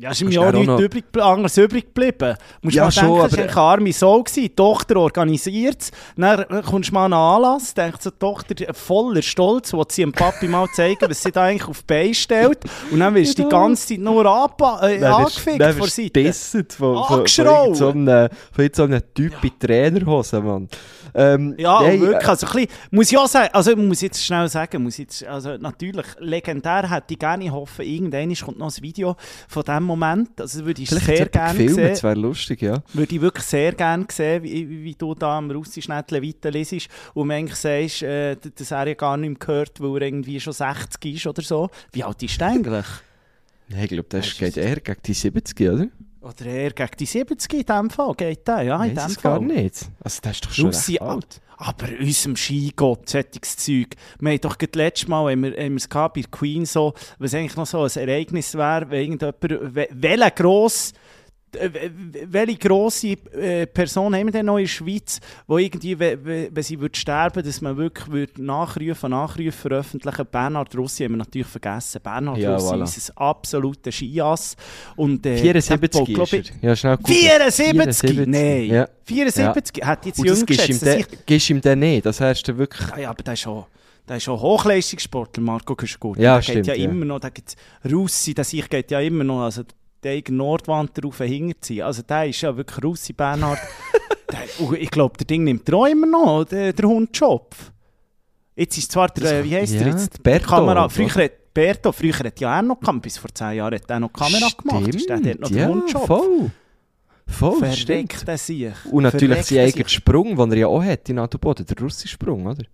Ja, ist ja auch du nichts übrig, anderes übrig geblieben. Musst Ja, mal schon, denken, aber- war eine arme Sau. gewesen. Die Tochter organisiert es. Dann äh, kommst du mal an einen Anlass, denkst so, die Tochter voller Stolz, will sie dem Papi mal zeigen, was sie da eigentlich auf die Beine stellt. Und dann wirst du die ganze Zeit nur anpa- äh, Dann angefickt dann von du Seite. gedisset von, von, von, so einem, von so einem Typ in Trainerhosen, Mann. Ähm, Ja, wirklich. äh, Also, ein bisschen, muss ich auch sagen, also, muss jetzt schnell sagen, muss jetzt, also, natürlich, legendär hätte ich gerne, ich hoffe, irgendwann kommt noch ein Video von diesem Moment. Also, würde ich Vielleicht sehr gerne sehen. das wäre lustig, ja. Würde ich wirklich sehr gerne sehen, wie, wie- du da am Russischnettel weiterlesest und mir eigentlich sagst, äh, dass er ja gar nicht mehr gehört, weil er irgendwie schon 60 ist oder so. Wie alt ist er eigentlich? Nein, ich glaube, das Das geht ist- eher gegen die 70, oder? Oder eher gegen die 70 in dem Fall, geht der, ja, in dem es gar Fall. nicht. Also, das ist doch schon Russi, recht alt. aber unserem Skigott, solches Zeug. Wir haben doch gerade letztes Mal, haben wir, haben wir es gehabt bei Queen so, was eigentlich noch so ein Ereignis wäre, wenn irgendjemand, we- welcher gross, we- welche grosse äh, Person haben wir denn noch in der Schweiz, wo irgendwie, we- we- wenn sie würde sterben, dass man wirklich würde nachrufen, nachrufen, veröffentlichen. Bernhard Russi haben wir natürlich vergessen. Bernhard Ja, Russi voilà. ist ein absoluter Skiass. Und, äh, 74 der baut, glaub ich. Ja, schnell gucken. 74? Nein. Ja. 74? Hat jetzt das ihm, geschätzt. ich- gibst ihm dann nicht. Das heißt wirklich... Ah ja, aber der ist schon, der ist schon Hochleistungssportler, Marco Kuschgut. Ja, der stimmt, geht ja, ja. immer noch, der gibt Russi, der sich geht ja immer noch, also der Nordwand darauf hinterziehen. Also der ist ja wirklich Russi Bernhard. der, ich glaube, der Ding nimmt er auch immer noch, der, der Hundschopf. Jetzt ist zwar der, äh, wie heisst Ja, der jetzt? der Berto, Kamera. oder? Früher hat Berto, früher hat ja er noch gehabt, bis vor 10 Jahren hat er noch Kamera gemacht. Ist der dort noch der ja, Hundschopf? voll. Voll, stimmt. Verreckt er sich. Und natürlich sein er eigener Sprung, den er ja auch hat in Adelboden, der russische Sprung, oder?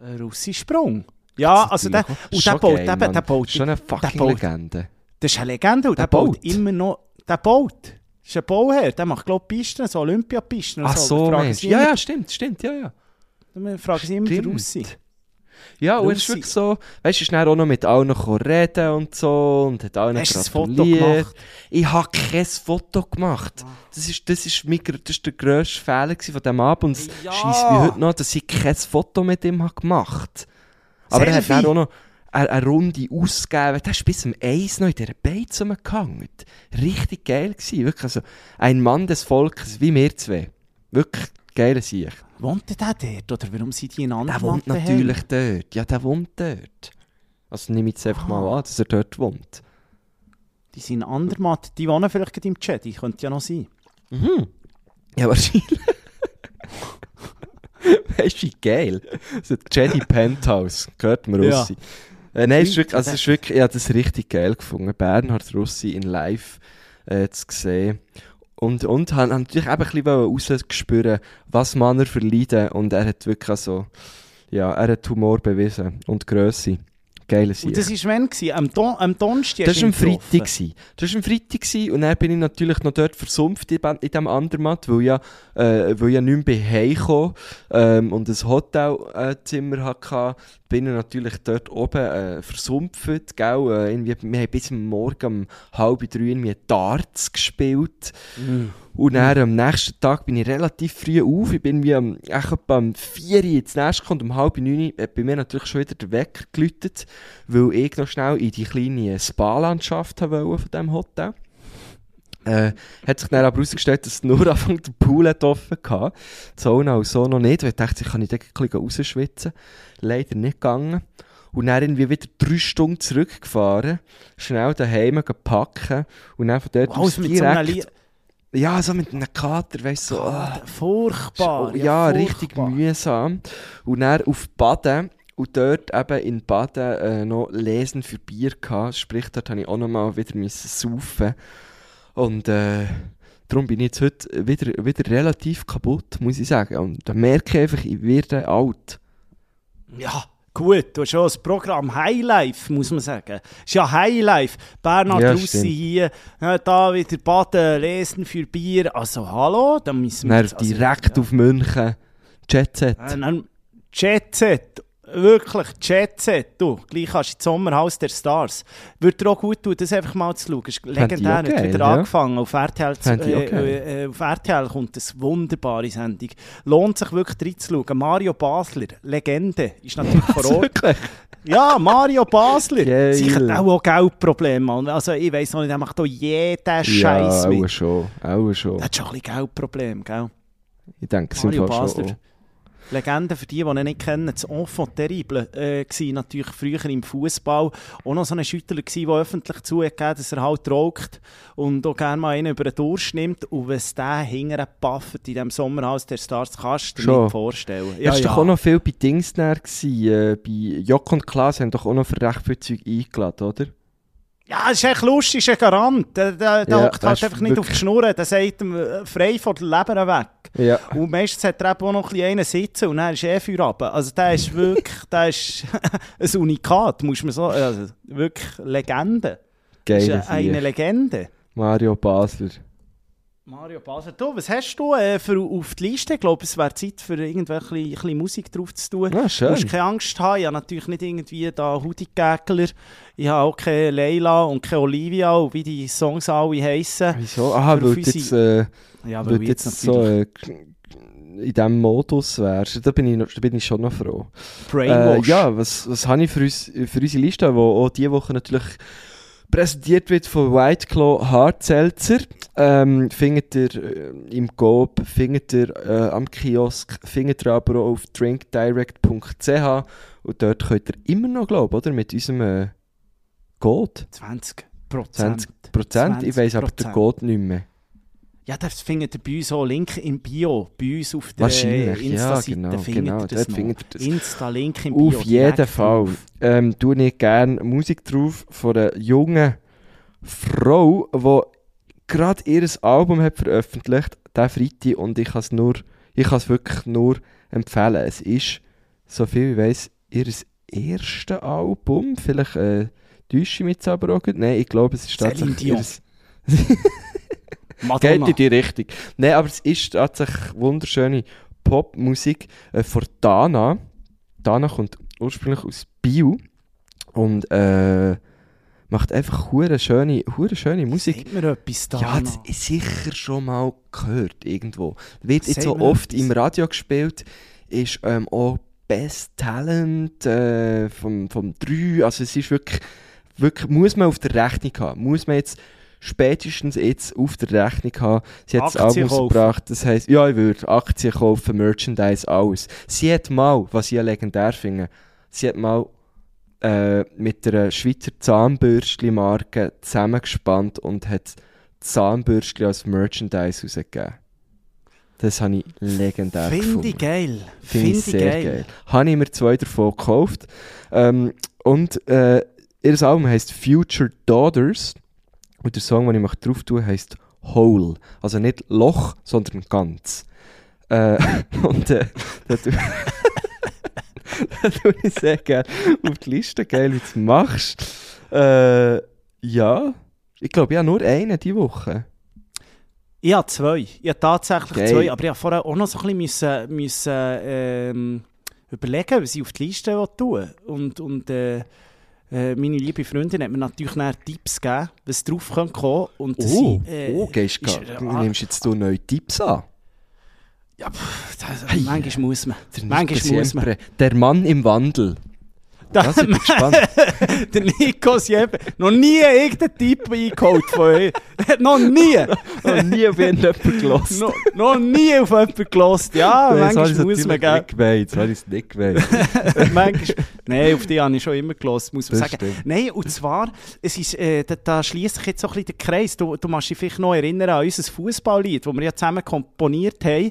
Ein russischer Sprung. Ja, also der, und der baut, der, der baut, Schon eine der fucking baut- Legende. Das ist eine Legende und Der der, baut. baut. immer noch. Der baut. Das ist ein Bauherr. Der macht, glaube ich, Pisten, so Olympiapisten. Ach so, Mensch. sie Ja, ja, stimmt, stimmt, ja, ja. Wir fragen sie immer den. Russi. Ja, und er ist wirklich so, weißt du, ist dann auch noch mit allen reden und so und hat allen Hast ein Foto gratuliert. gemacht? Ich habe kein Foto gemacht. Das ist, das ist, mein, das ist der grösste Fehler von diesem Abend und es Ja. scheisst mich heute noch, dass ich kein Foto mit ihm habe gemacht Aber er hat Selfie. dann auch noch eine, eine Runde ausgegeben. Der ist bis zum Eis noch in dieser Beiz rumgehangen. Richtig geil gewesen. Wirklich, also ein Mann des Volkes, wie wir zwei. Wirklich geiler Sieg. Wohnt der dort? Oder warum sind die in Der anderen wohnt natürlich dort. Ja, der wohnt dort. Also nehme ich jetzt einfach mal an, dass er dort wohnt. Die sind in Andermatt. Die wohnen vielleicht gerade im Chat. Die könnte ja noch sein. Mhm. Ja, wahrscheinlich. weißt du, wie geil? Das Jedi Penthouse, gehört mir Ja. Äh, nein, es ist wirklich, also es ist wirklich, ich habe das richtig geil gefunden, Bernhard Russi in live äh, zu sehen. Und, und habe natürlich eben ein bisschen rausgespürt, was man er verleiden und er hat wirklich also, ja, er hat Humor bewiesen und Grösse. Geile Sieg. Und das war wann? gewesen? Am, Don am Donnerstag? Das war am Freitag. gewesen. Das war am Freitag gewesen, und dann bin ich natürlich noch dort versumpft in, in diesem Andermatt, weil ja, äh, weil ich ja nicht mehr heimgekommen ähm, und ein Hotelzimmer hatte, bin ich natürlich dort oben äh, versumpft. Gell? Äh, wir haben bis Morgen um halb drei irgendwie Darts gespielt. Und dann am nächsten Tag bin ich relativ früh auf. Ich bin wie am, echt etwa am 4 Uhr ins Nest gekommen und um halb 9 Uhr hat bei mir natürlich schon wieder der Wecker geläutet, weil ich noch schnell in die kleine Spa-Landschaft haben wollte von diesem Hotel. Äh, hat sich dann aber herausgestellt, dass nur Anfang der Pool hat offen hatte. Die Sauna und so noch nicht, weil ich dachte, ich kann nicht ein bisschen rausschwitzen. Leider nicht gegangen. Und dann irgendwie wieder drei Stunden zurückgefahren, schnell daheim packen und dann von dort Wow, aus so direkt... Ja, so mit einem Kater, weißt du, so. ah. Furchtbar. Oh, ja, furchtbar. richtig mühsam. Und dann auf Baden und dort eben in Baden äh, noch Lesen für Bier gehabt. Sprich, dort habe ich auch noch mal wieder müssen saufen. Und äh, darum bin ich jetzt heute wieder, wieder relativ kaputt, muss ich sagen. Und da merke ich einfach, ich werde alt. Ja, gut, du hast schon das Programm Highlife, muss man sagen. Ist ja Highlife. Bernhard Ja, Russi hier, ja, da wieder baden, lesen für Bier. Also, hallo, da müssen wir... Dann also, direkt ja. auf München. Jet Set. Äh, dann Jet Set. Wirklich, Jet Set. Du, gleich hast du das Sommerhaus der Stars. Würde dir auch gut tun, das einfach mal zu schauen. Ist legendär. Hat wieder ja. angefangen. Auf RTL, zu- ich auch äh, äh, auf RTL kommt eine wunderbare Sendung. Lohnt sich wirklich reinzuschauen. Mario Basler, Legende, ist natürlich vor Ort. Ja, Mario Basler. Geil. Sie hat auch, auch Geldprobleme. Mann. Also ich weiss noch nicht, er macht da jeden Scheiß ja, mit. auch schon. Auch schon. Er hat schon ein bisschen Geldprobleme, gell? Ich denke, es sind Mario Basler. schon. Legende für die, die ihn nicht kennen, das Enfant terrible äh, war natürlich früher im Fußball auch noch so ein Schüttler gewesen, der öffentlich zugegeben dass er halt raucht und auch gerne mal einen über den Durst nimmt und es den hinterher pafft in diesem Sommerhaus der Stars, kannst du dir nicht vorstellen. Ja, ja. doch auch noch viel bei Dings gewesen. Äh, bei Jock und Klaas haben doch auch noch für recht viel Zeug eingeladen, oder? Ja, es ist echt lustig, ist ein Garant. Der, der, der Ja, hockt das halt ist einfach nicht auf die Schnur, der sagt ihm äh, frei von der Leber weg. Ja. Und meistens hat er eben auch noch ein bisschen einen sitzen und dann ist er für runter. Also der ist wirklich, der ist ein Unikat, muss man so, also wirklich Legende. Geile ist eine. Legende. Mario Basler. Mario Basler, du, was hast du äh, für auf die Liste? Ich glaube, es wäre Zeit für irgendwelche ein Musik drauf zu tun. Ah, Du schön. musst keine Angst haben, ich habe natürlich nicht irgendwie da Hudi-Gäckler. Ich habe auch keine Leila und keine Olivia, und wie die Songs alle heissen. Wieso? Aha, weil du jetzt, unsere- äh, Ja, weil du jetzt so äh, in diesem Modus wärst. Da bin ich, noch, da bin ich schon noch froh. Äh, Brainwash. ja, was, was habe ich für, uns, für unsere Liste, die auch diese Woche natürlich präsentiert wird von White Claw Hard Seltzer. Ähm, findet ihr äh, im Coop, findet ihr äh, am Kiosk, findet ihr aber auch auf drinkdirect.ch und dort könnt ihr immer noch, glaube oder, mit unserem äh, Code 20 Prozent. 20%, ich weiss aber den 20%. Code nicht mehr. Ja, das findet ihr bei uns auch. Link im Bio. Bei uns auf der Wahrscheinlich, ja, Insta-Seite genau, findet genau, ihr das findet. Insta-Link im Bio. Auf jeden Fall. drauf. Ähm, tue ich gerne Musik drauf von einer jungen Frau, die gerade ihr Album hat veröffentlicht, diesen Freitag, und ich kann es nur, ich kann es wirklich nur empfehlen. Es ist, so viel ich weiß, ihr erstes Album. Vielleicht äh, täusche ich mich jetzt aber auch gut. Nein, ich glaube, es ist Celine tatsächlich Dion. Madonna. Geht in die Richtung. Nein, aber es ist tatsächlich wunderschöne Popmusik äh, von Dana. Dana kommt ursprünglich aus Bio und äh, macht einfach hure schöne, hure schöne Musik. Sagt mir etwas da Ja, das ist sicher schon mal gehört irgendwo. Wird jetzt so oft etwas. im Radio gespielt, ist ähm, auch Best Talent äh, vom, vom 3. Also es ist wirklich, wirklich, muss man auf der Rechnung haben. Muss man jetzt spätestens jetzt auf der Rechnung haben. Sie hat das Aktien Album kaufen. gebracht, das heisst, ja, ich würde Aktien kaufen, Merchandise, alles. Sie hat mal, was ich ja legendär finde, sie hat mal äh, mit einer Schweizer Zahnbürstli-Marke zusammengespannt und hat Zahnbürstli als Merchandise rausgegeben. Das habe ich legendär Finde gefunden. ich geil. Finde ich Finde sehr geil. Habe ich mir zwei davon gekauft. Ähm, und äh, ihr Album heisst Future Daughters. Und der Song, den ich möchte drauf tun, heisst Whole. Also nicht Loch, sondern ganz. Äh, und äh, da tue tue ich sehr gerne auf die Liste. Geil, wie du es machst. Äh, ja, ich glaube, habe nur einen diese Woche. Ich habe zwei. Ich habe tatsächlich Geil. zwei. Aber ich habe vorher auch noch so ein bisschen müssen, müssen, ähm, überlegen, was ich auf die Liste tun will. Und, und äh, äh, meine liebe Freundin hat mir natürlich nachher Tipps gegeben, was drauf kommen kann. Und Oh, sind, äh, oh gehst ist- du, ah, nimmst jetzt du neue Tipps an? Ja, pff, das, Hey. manchmal muss man. Der Manchmal muss man. Der Mann im Wandel. Das ist gespannt. der Nico Siebe, noch nie irgendeinen Tipp eingeholt von euch. noch nie. Noch nie auf irgendjemanden gelassen. noch, noch nie auf jemanden gelost. Ja, manchmal muss man, gell. gewählt. Jetzt habe ich nicht gewählt. manchmal, nein, auf die habe ich schon immer gelost, muss man Das sagen. stimmt. Nein, und zwar, es ist, äh, da, da schließt sich jetzt so ein bisschen der Kreis. Du, du machst dich vielleicht noch erinnern an unser Fußballlied, das wir ja zusammen komponiert haben,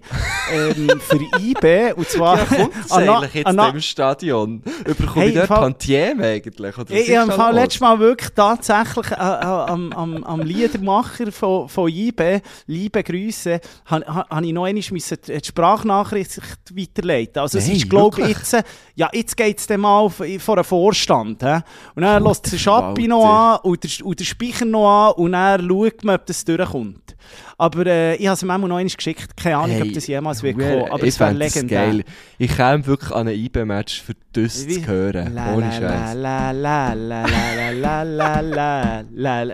ähm, für IB. Und zwar, Ja, an an Na- im Stadion? Überkomme Hey, ich dort Fall- Tantieme eigentlich? Oder Ich, habe Fall letztes Mal wirklich tatsächlich äh, äh, am, am, am Liedermacher von, von IBE, liebe Grüße, habe ha, hab ich noch einmal die Sprachnachricht weiterleiten. Also es Nein, ist, glaube ich, jetzt, äh, ja, jetzt geht es dann mal vor einen Vorstand. He? Und dann lässt der Schappi noch an und der, und der Speicher noch an und dann schaut man, ob das durchkommt. Aber äh, ich habe es ihm auch noch eines geschickt. Keine Ahnung, hey, ob das jemals wird kommen. Aber es wäre legendär. Geil. Ich käme wirklich an ein IB-Match für das zu hören. La, Ohne Scheiß.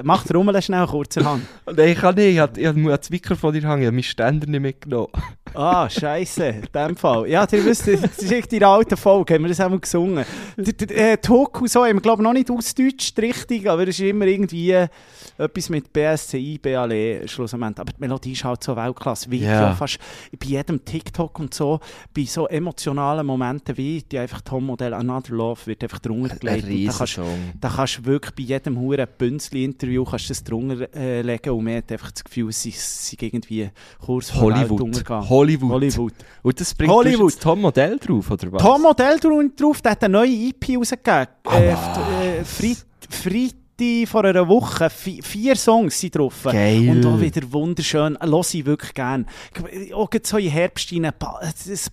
Mach den Rummel schnell kurzerhand. Nein, ich kann nicht. Ich habe das Mikrofon in der Hand. Ich habe meinen Ständer nicht mitgenommen. Ah, Scheiße. In dem Fall. Ja, ihr wisst, das ist in der alten Folge. Haben wir das einmal gesungen. Äh, Toku so haben wir, glaube noch nicht ausdeutscht richtig, aber es ist immer irgendwie etwas mit BSC, IB, schlussendlich. Aber die Melodie ist halt so Weltklasse. Wie ja. fast bei jedem TikTok und so, bei so emotionalen Momenten wie die einfach Tom-Modell Another Love wird einfach drunter Ein gelegt. Und da kannst, da kannst du wirklich bei jedem huren Bünzli-Interview kannst das drunter äh, legen und man hat einfach das Gefühl, sie sind irgendwie kurz vor Hollywood. Hollywood. Hollywood. Und das bringt Hollywood. Tom Modell drauf, oder was? Tom Modell drauf, der hat eine neue EP rausgegeben. Äh, Ah, f- äh, Frit, vor einer Woche. Vi vier Songs sind drauf. Geil. Und auch wieder wunderschön. Los ich wirklich gerne. Auch so in Herbst rein, ein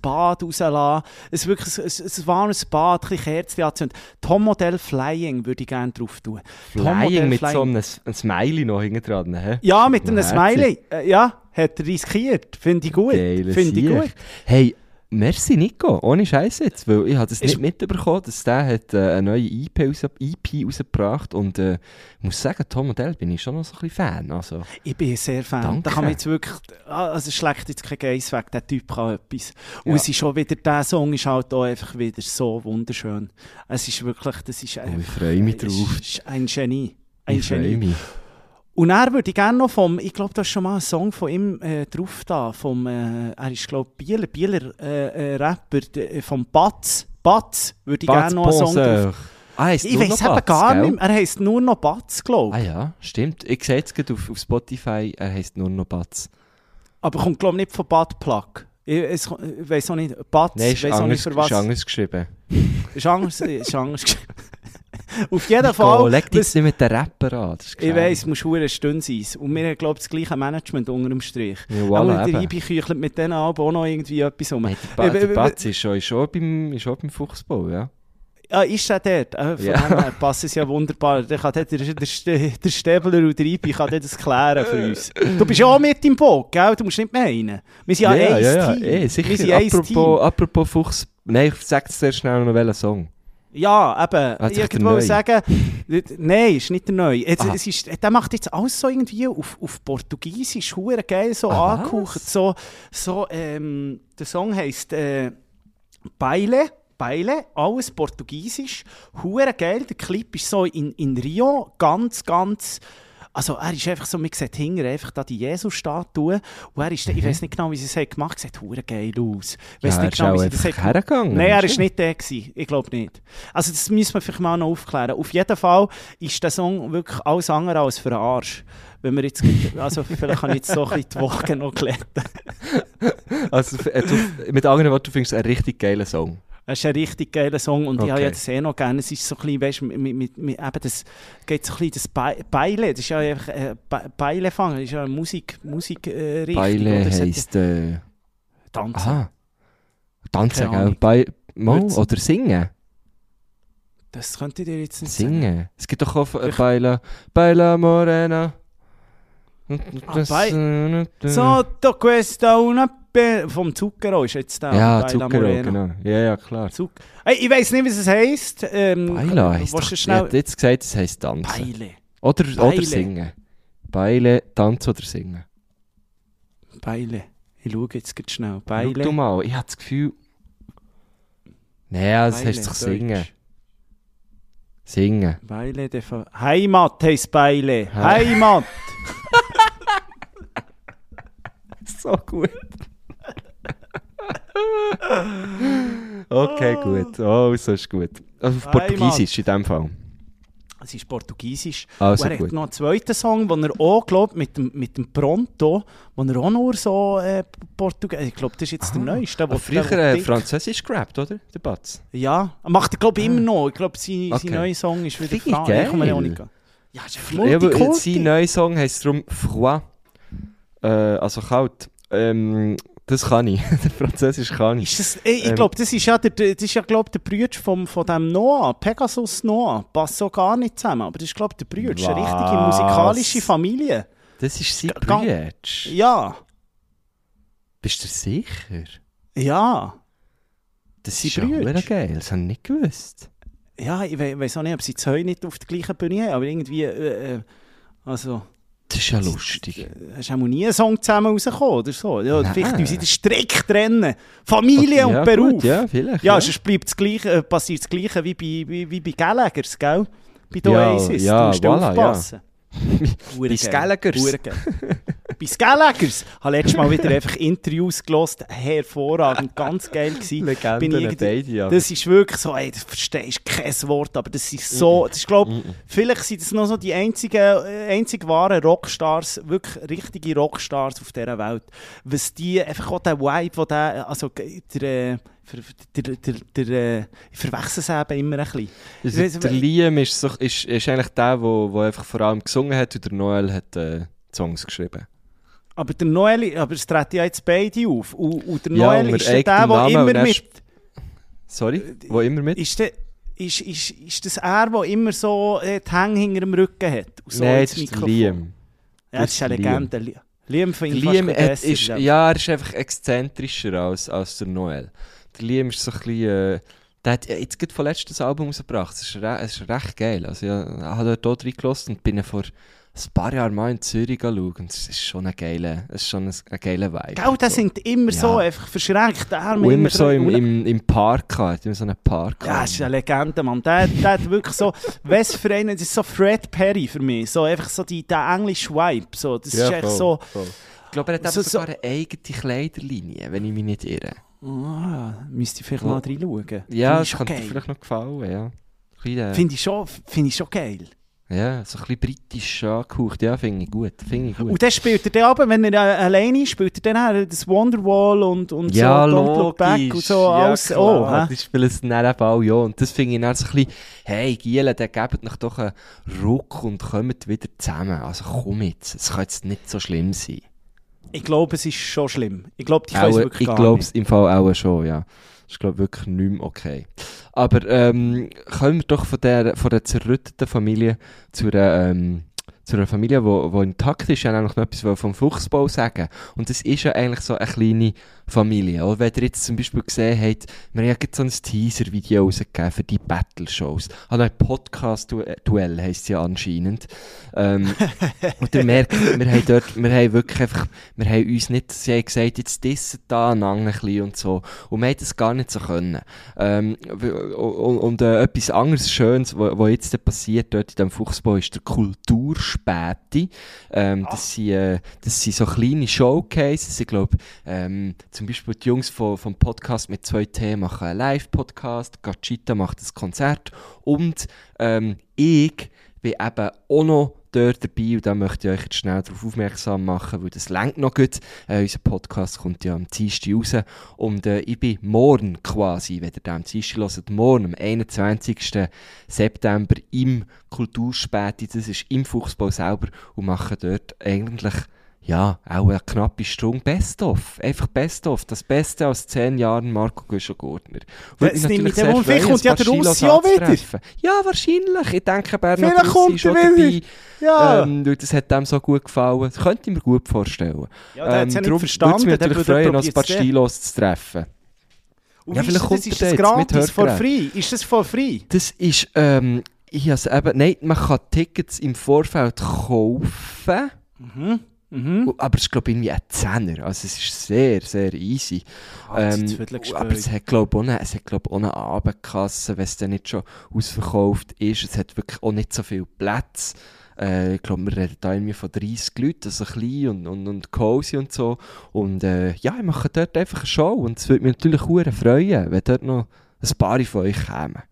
Bad rauslassen. Es wirklich ein, ein, warmes Bad, ein bisschen Kerzen anzünden. Tom Modell Flying würde ich gerne drauf tun. Flying mit so Flying. einem einem Smiley noch hinten dran. hä? Ja, mit einem. Smiley. Äh, ja, hat er riskiert. Finde ich gut. Finde ich gut. Hey, merci Nico, ohne Scheiß jetzt, weil ich habe das Ist- nicht mitbekommen, dass der hat, äh, eine neue EP, raus, EP rausgebracht und äh, ich muss sagen, Tom Modell bin ich schon noch so ein bisschen Fan. Also, Ich bin sehr Fan. Danke. Da kann man jetzt wirklich, ah, also es schlägt jetzt kein Geiss weg, der Typ kann etwas. Und Ja. es ist schon wieder, der Song ist halt auch einfach wieder so wunderschön. Es ist wirklich, das ist oh, einfach, ich freue mich es drauf. ist ein Genie. Ein Ich freue mich. Und er würde ich gerne noch vom, ich glaube, da ist schon mal ein Song von ihm äh, drauf da, vom, äh, er ist glaube ich Bieler, Bieler äh, äh, Rapper, de, äh, vom Batz. Batz würde ich gerne noch einen Song drauf. Ah, Ich weiß eben gar gell? nicht mehr. Er heisst nur noch Batz, glaube Ah ich. ja, stimmt. Ich sehe jetzt auf, auf Spotify, er heisst nur noch Batz. Aber kommt, glaube ich, nicht von Bad Plug. Ich, ich weiß auch nicht, Batz, Nein, ich ist weiß auch nicht für was. ist anders geschrieben. Ist anders, ist anders geschrieben. Auf jeden Nico, Fall. leg dich was- nicht mit den Rapper an. Ich weiss, es muss hure Stunde sein. Und wir haben, glaube ich, das gleiche Management unter dem Strich. Ja, Aber voilà, der. Ibi küchelt mit denen Alben auch noch irgendwie etwas um. Hey, der, ba Äh, der äh, Batz ist schon, ist schon, beim, ist schon beim Fuchsbau, ja? Ah, ist der dort? Äh, von Ja. dem passt es ja wunderbar. Der, kann dort, der, der, der Stäbler und der Ibi kann das klären für uns. Du bist ja auch mit im Boot, gell? Du musst nicht meinen. Wir sind ja, ja, ein ja, ja. Team. Eh, Wir sicher. sind Apropos, Team. apropos Fuchs... Nein, ich sag dir sehr schnell noch welchen Song. Ja, eben. Hat ich wollte sagen, nein, ist nicht der Neue. Jetzt, es ist, der macht jetzt alles so irgendwie auf, auf Portugiesisch, hure geil, so Ah, angehaucht. was? So, so, ähm, der Song heisst äh, Baile. Baile, alles Portugiesisch, hure geil. Der Clip ist so in, in Rio, ganz, ganz. Also er ist einfach so, man sieht hinten einfach da die Jesus-Statue und er ist, ich weiß nicht genau, wie sie es hat gemacht, sieht hure geil aus. Ich weiss Mhm. Ja, er nicht ist genau, auch wie sie das hat hergegangen. Nein, er ist war nicht der. Gewesen. Ich glaube nicht. Also das müssen wir vielleicht mal noch aufklären. Auf jeden Fall ist der Song wirklich alles andere als für den Arsch. Wenn wir jetzt, also vielleicht kann ich jetzt so ein bisschen die Woche noch glätten. Also, äh, mit anderen Worten, du findest es einen richtig geilen Song. Es ist ein richtig geiler Song und ich habe Okay. ja das eh noch gerne. Es ist so ein bisschen, weißt du, mit, mit, mit, eben das geht so ein bisschen das Be Beile. Das ist ja einfach äh, Be Beilefang. Das ist ja Musik, Musik äh, Richtung. Beile heisst... Äh, Tanzen. aha. Tanzen, gell? Bei, Wird's- oder singen. Das könnte ich dir jetzt nicht sagen. Singen. Es gibt doch auch äh, Baila, Baila Morena. Ah, Bei- Sotto questa una pe vom Zucchero ist jetzt da. Ja, Zucchero, genau. Ja, ja, klar. Zuck Hey, ich weiß nicht, wie es heisst. Ähm, Baila heisst willst doch... du Ich schnell... hätte jetzt gesagt, es heisst Tanzen. Beile. Oder, Beile. oder singen. Beile, tanzen oder singen. Beile. Ich schaue jetzt grad schnell. Schau du Beile. mal, ich habe das Gefühl... Naja, Beile, heisst doch Deutsch. singen. Singen. Beile de Fa Heimat heisst Beile. He- Heimat. So gut. Okay, gut. Oh, so ist gut. Also auf. Portugiesisch in dem Fall. Es ist Portugiesisch. Also und er gut. hat noch einen zweiten Song, den er auch, glaube mit dem, mit dem Pronto, wo er auch nur so äh, Portugiesisch... Ich glaube, das ist jetzt der Ah. neueste. Wo- früher der, wo äh, Französisch gerappt, oder? Der Batz. Ja, macht er, glaube ich, immer noch. Ich glaube, sein, Okay. sein neuer Song ist wieder Finde ich Fra- Ich geil. auch nicht an. Ja, ist ein Ja, aber sein neuer Song heisst darum Froid. Äh, also kalt. Ähm, das kann ich. der Französisch kann ich. Ist das, ey, ich Ähm. glaube, das ist ja der, das ist ja, glaub, der Bruder vom, von dem Noah, Pegasus Noah. Passt so gar nicht zusammen, aber das ist, glaube ich, der ist eine richtige musikalische Familie. Das ist sein Bruder. Ja, Bist du sicher? ja. Das ist ja geil. Das habe ich nicht gewusst. Ja, ich we weiß auch nicht, ob sie zwei nicht auf der gleichen Bühne haben, aber irgendwie, äh, äh, also, Das ist ja lustig. hast du auch nie einen Song zusammen rausgekommen oder so? Ja, Nein. vielleicht tun sie den Strick trennen. Familie ja, und Beruf. Gut, ja, vielleicht. Ja, ja. sonst bleibt das Gleiche, äh, passiert das Gleiche wie bei, wie, wie bei Gallagher's, gell? Bei The Ja, Oasis. ja, du musst voilà, aufpassen. Bei Hure geil, Gallaghers. Bei Skellegers. Ich habe letztes Mal wieder einfach Interviews gelost. Hervorragend, ganz geil gewesen. Legenden Bin ich beide. Das ist wirklich so, ey, du verstehst kein Wort, aber das ist so, das ist, glaube vielleicht sind das noch so die einzigen, äh, einzig wahren Rockstars, wirklich richtige Rockstars auf dieser Welt. Was die, einfach auch der Vibe, wo der, also der, der, der, der, der, äh, ich verwechsel es eben immer ein bisschen. Also, weiss- der Liam ist, so, ist, ist eigentlich der, der, der einfach vor allem gesungen hat und der Noel hat äh, Songs geschrieben. Aber der Noel, aber es treten ja jetzt beide auf. Und, und der Ja, Noel unter ist der, der immer mit... Sorry, wo immer mit? Ist, der, ist, ist, ist das er, der immer so äh, die Hänge hinter dem Rücken hat? So Nein, das ist? Liam. Ja, das ist eine Das ist Liam. Legende. Li- Liam finde ich Liam fast ist, ja, er ist einfach exzentrischer als, als der Noel. Der Liam ist so ein bisschen... Äh, der hat ja jetzt gerade von letztes Album rausgebracht. Das ist, re es ist recht geil. Also, ja, ich habe dort reingelassen und bin vor ein paar Jahren mal in Zürich schauen. Es ist schon ein geiler, ist schon ein, geiler Vibe. Gell, der So. singt immer Ja. so, einfach verschränkt. Der Arm Und immer so im, im, im Park immer so einen Park Ja, das ist eine Legende, Mann. Der, der hat wirklich so, was für einen, das ist so Fred Perry für mich. So einfach so die, der englische Vibe. So, das ist echt so... Ich glaube, er hat So- so, sogar eine eigene Kleiderlinie, wenn ich mich nicht irre. Ah, müsste ich vielleicht Ja. mal reinschauen. Ja, das könnte dir vielleicht noch gefallen, ja. Äh, Finde ich, schon, finde ich schon geil. Ja, so ein bisschen britisch angehaucht, ja, finde ich gut, finde ich gut. Und dann spielt er dann aber, wenn er äh, alleine ist, spielt er dann auch das Wonderwall und, und ja, so Don't Look Back und so ja, alles. klar, Oh, hä? das spielen es dann eben auch, ja. Und das finde ich dann so ein bisschen, hey, Giele, der gebt euch doch einen Ruck und kommt wieder zusammen. Also komm jetzt, es kann jetzt nicht so schlimm sein. Ich glaube, es ist schon schlimm. Ich glaube, die können es wirklich ich glaube es im Fall auch schon, ja. Ist, glaube wirklich nicht mehr okay. Aber ähm, kommen wir doch von der, von der zerrütteten Familie zu einer, ähm, zu einer Familie, die intakt ist. Ich wollte noch etwas vom Fuchsbau sagen. Und das ist ja eigentlich so eine kleine Familie. Auch wenn ihr jetzt zum Beispiel gesehen habt, wir haben so ein Teaser-Video rausgegeben für die Battle-Shows. Also ein Podcast-Duell heisst es ja anscheinend. Ähm, und ihr merkt, wir haben dort, wir haben wirklich einfach, wir haben uns nicht, sie haben gesagt, jetzt dissen da ein bisschen und so. Und wir haben das gar nicht so können. Ähm, und und äh, etwas anderes Schönes, was jetzt da passiert dort in diesem Fuchsbau, ist der Kulturspäti. Ähm, das, sind, äh, das sind so kleine Showcases. Ich glaube, ähm, zum Beispiel die Jungs von, vom Podcast mit zwei T machen einen Live-Podcast, Gachita macht ein Konzert und ähm, ich bin eben auch noch dort dabei und da möchte ich euch jetzt schnell darauf aufmerksam machen, weil das längt noch gut. Äh, unser Podcast kommt ja am Dienstag raus und äh, ich bin morgen quasi, wenn ihr den am Dienstag hört, morgen am 21. September im Kulturspäti, das ist im Fuchsbau selber und mache dort eigentlich ja, auch eine knappe Stunde Best-of. Einfach Best-of. Das Beste aus zehn Jahren Marco Göscher-Gurtner. Das nehme ich dann wohl. Vielleicht kommt ja der Russi auch wieder. Ja, wahrscheinlich. Ich denke, Bernhard Vielleicht Russi kommt ist schon dabei. Ja. Ähm, weil das hat dem so gut gefallen. Das könnte ich mir gut vorstellen. ja, der hat es ja nicht würde es mich natürlich würde freuen, noch ein paar. Stilos zu treffen. Und Ja, vielleicht ist kommt das, ist das gratis, for free? Ist das for free? Das ist, ähm, ich has eben, nein, man kann Tickets im Vorfeld kaufen. Mhm. Mhm. Aber es ist, glaube ich, irgendwie ein Zehner. Also es ist sehr, sehr easy. Ah, Ähm, aber es hat, glaube ich, auch eine, es hat, glaub, auch eine Abendkasse, wenn es dann nicht schon ausverkauft ist. Es hat wirklich auch nicht so viel Platz. Äh, ich glaube, wir reden da irgendwie von 30 Leuten, also klein und, und, und cozy und so. Und äh, ja, ich mache dort einfach eine Show. Und es würde mich natürlich sehr freuen, wenn dort noch ein paar von euch kämen.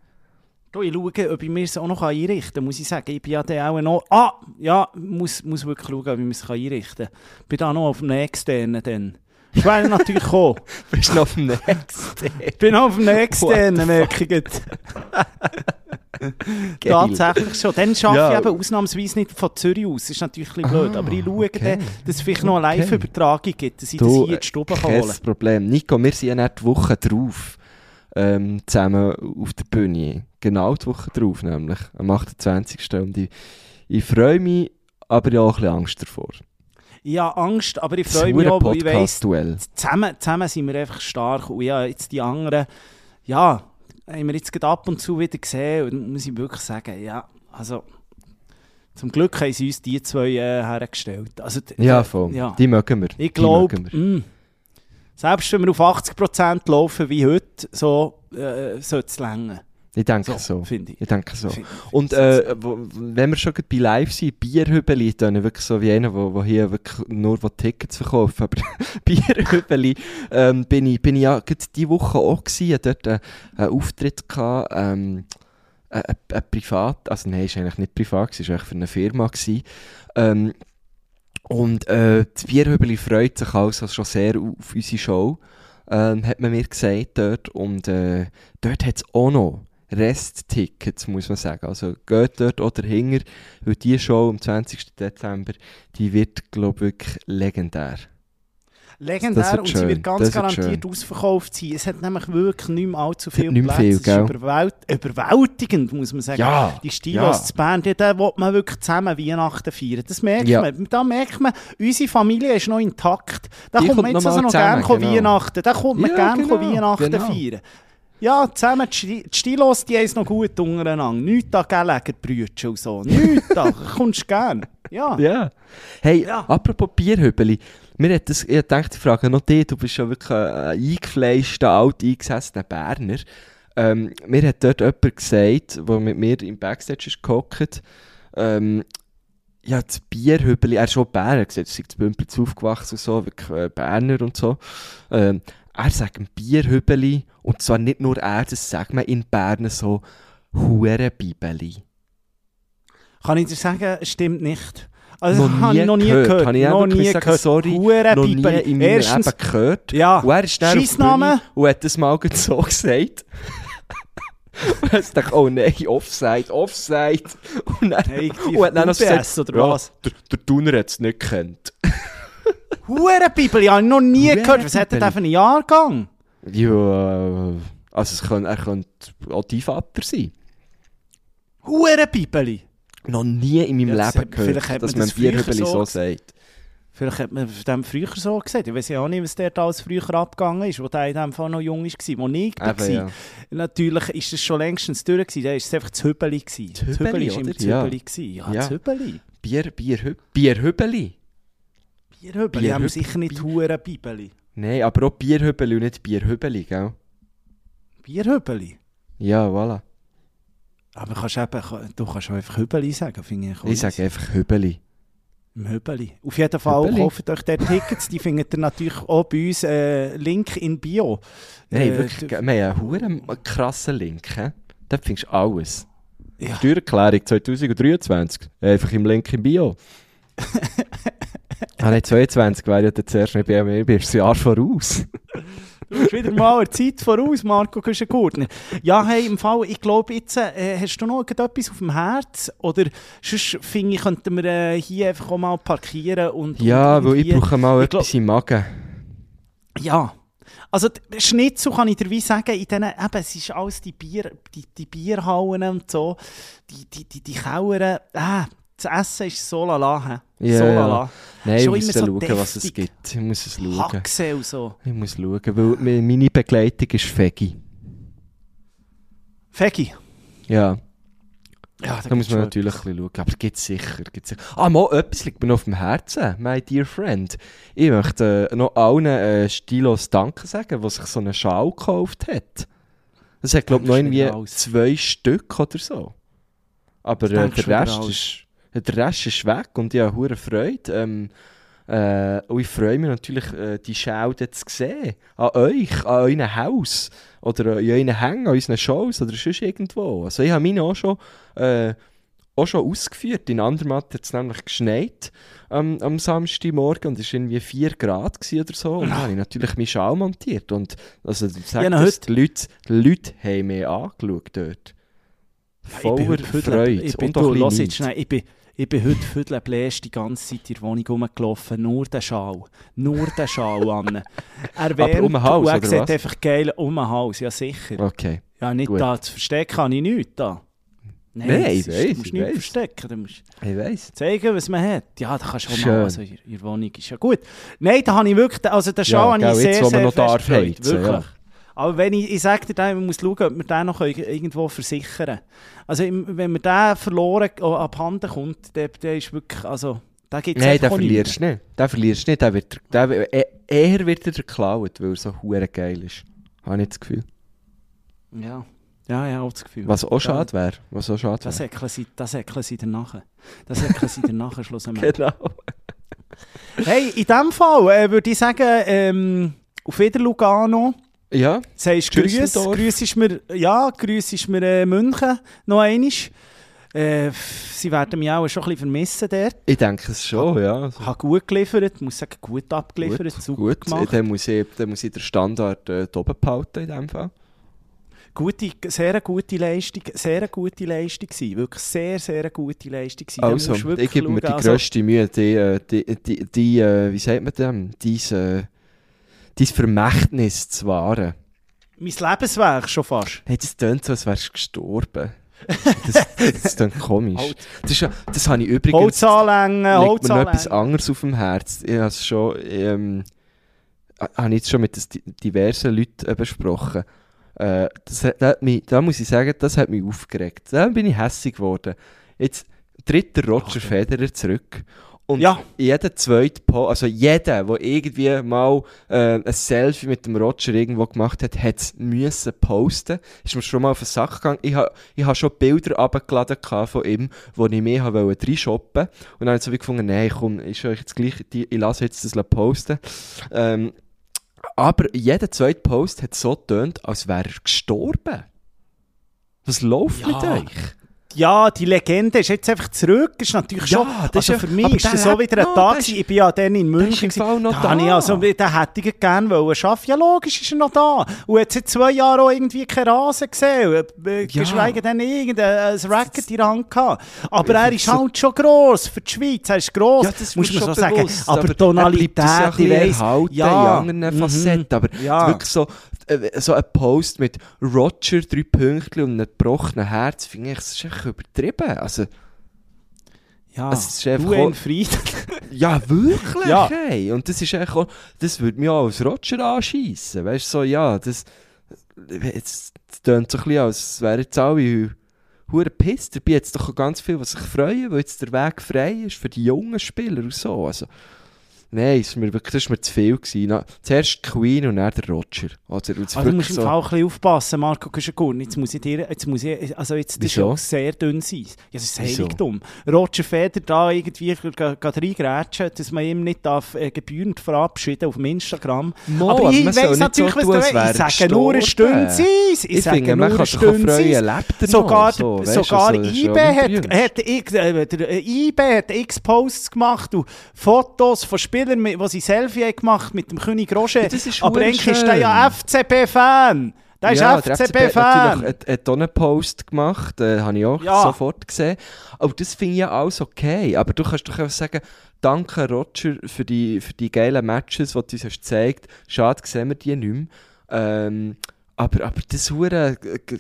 Du, ich schaue, ob ich mir es auch noch einrichten kann, muss ich sagen. Ich bin ja dann auch noch... Ah! Ja, muss, muss wirklich schauen, ob ich mir es einrichten kann. bin da noch auf dem externen dann. Ich wäre natürlich gekommen. Bist du noch auf dem nächsten? Ich bin noch auf dem externen, merke ich. Tatsächlich schon. Dann arbeite Ja. ich eben ausnahmsweise nicht von Zürich aus. Das ist natürlich ein bisschen Ah, blöd. Aber ich schaue okay. dann, dass es vielleicht noch eine. Live-Übertragung gibt, dass ich Du, das hier in die Stube kann Kein holen Problem. Nico, wir sind ja nicht die Woche drauf ähm, zusammen auf der Bühne. Genau die Woche drauf, nämlich am 28. Und ich, ich freue mich, aber ich habe auch ein bisschen Angst davor. Ich habe Angst, aber ich freue mich auch, weil ich weiss, zusammen, zusammen sind wir einfach stark. Und ja, jetzt die anderen, ja, haben wir jetzt ab und zu wieder gesehen. Und muss ich wirklich sagen, ja, also zum Glück haben sie uns die zwei äh, hergestellt. Also, d- Ja, voll. Ja. Die mögen wir. Ich Die glaube, wir. selbst wenn wir auf 80% laufen wie heute, so äh, sollte es länger. Ich denke so. finde ich. Ich denke so. Find- Und äh, wo, wenn wir schon bei live sind, Bierhübeli, dann wirklich so wie einer, der wo hier wirklich nur wo Tickets verkauft. Aber Bierhübeli ähm, bin, ich, bin ich ja diese Woche auch gewesen, dort einen, einen Auftritt gehabt, ähm, ein, ein, Privat, also nein, ist eigentlich nicht privat, es war eigentlich für eine Firma. Gewesen. Ähm, und äh, das Bierhübeli freut sich also schon sehr auf unsere Show, ähm, hat man mir gesagt dort. Und äh, dort hat es auch noch Resttickets, muss man sagen. Also geht dort oder hinger, weil die Show am 20. Dezember, die wird, glaube ich, wirklich legendär. Legendär und sie schön, wird ganz garantiert ausverkauft sein. Es hat nämlich wirklich nicht mehr allzu viele nicht Plätze. viel, es ist überwält überwältigend, muss man sagen. Ja, Die Stilos ja. zu Bern, die- da will man wirklich zusammen Weihnachten feiern. Das merkt Ja. man. Da merkt man, unsere Familie ist noch intakt. Da Die kommt man jetzt noch also noch zusammen, gerne genau. Weihnachten. Da kommt man Ja, gerne genau, Weihnachten genau. feiern. Ja, zusammen, die Sti- die Stilos, die haben es noch gut untereinander. Nichts da gelegen, Brütchen und so. Nichts da, kommst gern. Ja. Ja. Hey, Ja. apropos Bierhübeli. Mir hat das, ich dachte, ich frage noch dich, du bist ja wirklich ein eingefleischter, alt eingesessener Berner. Ähm, mir hat dort jemand gesagt, der mit mir im Backstage ist gehockt, ähm, ja, das Bierhübeli, er ist schon Berner, er gesagt, er sei zu Bümplitz aufgewachsen und so, wirklich äh, Berner und so. Ähm, er sagt ein Bierhübeli, und zwar nicht nur er, das sagt man in Bern so, Hurenbibeli. Kann ich dir sagen, stimmt nicht. Also, Noch habe ich noch nie gehört. gehört. Habe ich noch nie sagen, gehört. sorry, Hure noch nie in meinem Erstens, Leben gehört. ja, Und er ist dann Scheissname. Und hat das mal so gesagt. und ich dachte, oh nein, Offside, Offside. Und dann, Hey, und hat dann noch gesagt, oder ja, was? der, der Tuner hat es nicht gekannt. Hure Bibeli, habe ich noch nie gehört. Was hat er denn für einen Jahrgang? Ja, also es kann, er könnte auch dein Vater sein. Hure Bibeli. Noch nie in meinem Ja, Leben gehört, hat dass man man das Bierhübeli so so gesagt. sagt. Vielleicht hat man dem früher so gesagt. Ich weiß ja auch nicht, was dort alles früher abgegangen ist, wo der in dem Fall noch jung war. Wo ich da war. ja. Natürlich ist es schon längstens durch. gewesen. Da war es einfach das Hübeli. Das Hübeli, war immer das Ja. Hübeli. Ja, Ja. das Hübeli. Bier, Bier, Bierhübeli. Bierhübeli haben wir Bierhüb- sicher nicht Hure Bibeli. Nein, aber auch Bierhübeli und nicht Bierhübeli, gell? Bierhübeli. Ja, voilà. Aber kannst eben, du kannst auch einfach Hübeli sagen, finde ich. Ich sage einfach Hübeli. Im Hübeli. Auf jeden Fall Hübeli. kauft euch dort Tickets. Die findet ihr natürlich auch bei uns. Äh, Link in Bio. Nein, Äh, wirklich, wir haben einen huren krassen Link. He? Dort findest du alles. Ja. Steuererklärung 2023. Einfach im Link im Bio. ah, nein, 22 wäre ja dann zuerst nicht bei mir, bist du ein Jahr voraus. Du bist wieder mal eine Zeit voraus, Marco Küschengurtner. Ja, hey, im Fall, ich glaube jetzt, äh, hast du noch irgendetwas auf dem Herz? Oder sonst, finde ich, könnten wir äh, hier einfach auch mal parkieren und... Ja, und weil ich brauche mal ich glaub- etwas im Magen. Ja. Also, Schnitzel kann ich dir wie sagen, in denen, eben, es ist alles die, Bier, die, die Bierhallen und so, die, die, die, die Kauern, ah, das Essen ist so lala? Ja, so lala. Nein, ich muss so schauen, was es gibt. Ich muss es schauen. Haxe und so. Ich muss schauen, weil meine Begleitung ist Fegi. Fegi. Ja, Ja, da muss man natürlich ein bisschen schauen. Aber gibt sicher, gibt's sicher. Ah, mal etwas liegt mir noch auf dem Herzen, my dear friend. Ich möchte äh, noch allen äh, Stilos Danke sagen, die sich so einen Schal gekauft hat. Das hat, glaube ich, noch irgendwie zwei Stück oder so. Aber äh, der, Rest ist, der Rest ist weg und ich habe hure Freude. Ähm, äh, und ich freue mich natürlich, äh, die Schau dort zu sehen. An euch, an eurem Haus. Oder in euren Hängen, an unseren Shows oder sonst irgendwo. Also ich habe meine auch schon, äh, auch schon ausgeführt. In Andermatt hat es nämlich geschneit ähm, am Samstagmorgen und es war irgendwie 4 Grad oder so. Und dann habe ich natürlich meinen Schal montiert. Und also, sag Ja, noch das, heute- die, Leute, die Leute haben mich angeschaut dort. Voller Freude. Ich bin, du, ein lass bisschen jetzt schnell, ich bin, ich bin heute viertelbläst die ganze Zeit in der Wohnung rumgelaufen. Nur der Schal. Nur der Schal an. Er wärmt um den Hals, und er sieht was? einfach geil um den Hals. Ja, sicher. Okay. Ja, nicht Gut. da zu verstecken habe ich nichts da. Nein, das ich weiss, Du musst nichts verstecken. Du musst Ich weiss. zeigen, was man hat. Ja, da kannst du auch Schön. mal. Also, in der Wohnung ist ja gut. Nein, da habe ich wirklich, also den Schal Ja, habe ich sehr, man sehr noch fest heizen, Wirklich. ja. Aber wenn ich, ich sage dir, man muss schauen, ob wir den noch irgendwo versichern Also wenn mir der verloren oh, abhanden kommt, der, der ist wirklich, also, da gibt es Nein, den verlierst du nicht. Den verlierst nicht. Der wird, der, eh- eher wird er geklaut, weil er so hure geil ist. Habe ich das Gefühl. Ja. Ja, ja, auch das Gefühl. Was auch schade wäre. Was auch schade Das wäre. häkeln sie, das häkeln sie danach. Das häkeln sie danach schlussendlich. Genau. Hey, in dem Fall äh, würde ich sagen, ähm, auf wieder Lugano. Ja, Sagst Grüß. Grüß ist mir, ja, Grüß ist mir äh, München noch einmal. Äh, sie werden mich auch schon ein bisschen vermissen dort. ich denke es schon, ja. Also, Habe gut geliefert, muss sagen, gut abgeliefert, super gut. gemacht. Dann muss, ich, dann muss ich den Standard äh, oben behalten in dem Fall. Gute, sehr gute Leistung, sehr gute Leistung gewesen. Wirklich sehr, sehr gute Leistung gewesen. Also, ich gebe mir die. Also, grösste Mühe, die, äh, die, die, die äh, wie sagt man dem, dies, äh, dein Vermächtnis zu wahren. mein Lebenswerk schon fast. Hey, das tönt so, als wärst du gestorben. Das, das tönt komisch. Holz. Das, ist das habe ich übrigens... Holzanlängen, liegt mir noch etwas anderes auf dem Herz. Ich habe es schon, ähm, habe jetzt schon mit diversen Leuten äh, besprochen. Äh, das, hat- das mich, da muss ich sagen, das hat mich aufgeregt. Da bin ich hässig geworden. Jetzt tritt der Roger Federer zurück. Und Ja. jeder zweite Po, also jeder, der irgendwie mal äh, ein Selfie mit dem Roger irgendwo gemacht hat, hat es müssen posten. Ist mir schon mal auf den Sack gegangen. Ich habe ich ha schon Bilder abgeladen von ihm, wo ich mehr habe wollte reinshoppen. Und dann habe ich so wie gefunden, nein, komm, ist euch jetzt gleich, die- ich lasse jetzt das posten. Ähm, aber jeder zweite Post hat so getönt, als wäre er gestorben. Was läuft Ja. mit euch? Ja, die Legende ist jetzt einfach zurück. Ist natürlich Ja, schon. das also ist für mich aber ist das so wieder ein Tag. Ich bin ja dann in München. ist im noch da da. also, den hätte ich gerne wollen schaffen. Ja, logisch ist er noch da. Und hat seit zwei Jahren auch irgendwie keinen Rasen gesehen. Ja. Geschweige denn irgendein ein Racket in der Hand gehabt. Aber er ist halt schon gross für die Schweiz. Er ist gross, Ja, das muss man schon sagen. bewusst, aber, aber die Tonalität, ich weiss. Ja. in anderen Mhm. Facetten. Aber Ja. wirklich so, so ein Post mit Roger, drei Pünktchen und einem gebrochenen Herz, finde ich, das ist echt übertrieben. Also, Ja, Es ist einfach auch- ja, wirklich, Ja. hey. Und das ist echt auch, das würde mich auch als Roger anschiessen. Weißt du, so, ja, das, jetzt das tönt so ein bisschen, als wären jetzt alle hure pisst. Dabei jetzt doch ganz viel, was sich freuen, weil jetzt der Weg frei ist für die jungen Spieler und so. Also, nein, ist mir wirklich, das war mir zu viel. Gewesen. Na, zuerst Queen und dann der Roger. Also, Also du musst im so- Fall ein bisschen aufpassen, Marco Kuschenkurn. Jetzt muss ich dir, jetzt muss ich, also jetzt, das ist sehr dünn sein. Ja, das ist? Heiligtum. Roger Feder da irgendwie ga reingrätschen, dass man ihm nicht darf, äh, gebührend verabschieden auf dem Instagram. Mo, aber ich weiss nicht natürlich, so was du weißt. Ich sage nur eine. Stunde sein. Ich, sage nur man eine kann sich auch Stunde freuen, sein. lebt Sogar. So, sogar IB hat, hat, X- äh, der, äh, IB hat x Posts gemacht und Fotos von Spielern, mit- die sie Selfie gemacht mit dem König Roger. Ja, das ist aber eigentlich ist der ja. FCB-Fan. Der ist ja, der FCB-Fan. hat, hat auch einen Post gemacht, äh, habe ich auch Ja. sofort gesehen. Aber das finde ich ja alles okay. Aber du kannst doch einfach sagen, danke Roger für die, für die geilen Matches, die du uns hast gezeigt Schade, sehen wir die nicht mehr. Ähm, aber, aber das hure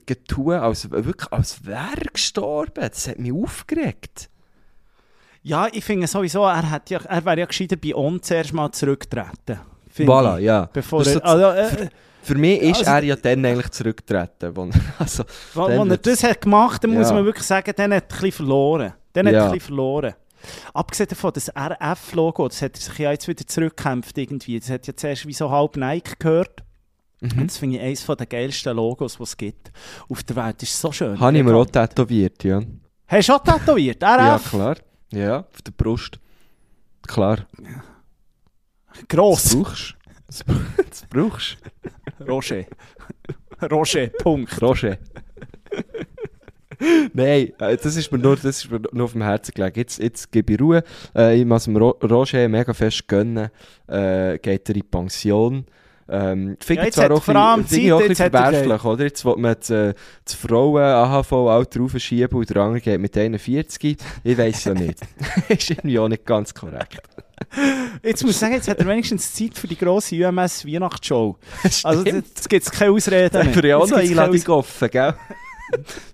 Getue, als, wirklich, als wäre gestorben, das hat mich aufgeregt. Ja, ich finde sowieso, er, hat ja, er wäre ja gescheiter bei uns zuerst mal zurücktreten. Voilà, ich. ja. Bevor Das er, so- also, äh, Für mich ist Also- er ja dann eigentlich zurückgetreten. wo- Also, Als Dann er das hat gemacht dann muss Ja. man wirklich sagen, dann hat er ein bisschen verloren. Dann hat er Ja. ein bisschen verloren. Abgesehen davon, das RF-Logo, das hat er sich ja jetzt wieder zurückgekämpft irgendwie. Das hat ja zuerst wie so halb Nike gehört. mhm. Und das finde ich eines der geilsten Logos, die es gibt. Auf der Welt ist so schön. Habe ich mir auch tätowiert, ja. Hast du auch tätowiert? Ja, RF? klar. Ja, auf der Brust. Klar. Das Gross. brauchst Das, das brauchst Roger. Roger, Punkt. Roger. Nein, äh, das ist mir nur, das ist mir nur auf dem Herzen gelegen. Jetzt, jetzt gebe ich Ruhe. Äh, ich muss dem Ro Roger mega fest gönnen. Äh, geht er in die Pension. Ähm, finde Ja, zwar auch, vor allem ein bisschen- auch ein er verwerflich, oder? Jetzt will man das, äh, das Frauen-AHV-Alter raufschieben und der andere geht mit 41. Ich weiss ja nicht. ist irgendwie auch nicht ganz korrekt. Jetzt muss ich sagen, jetzt hat er wenigstens Zeit für die grosse UMS Weihnachtsshow. Also jetzt gibt es keine Ausreden mehr. gibt's keine Einladung offen, gell?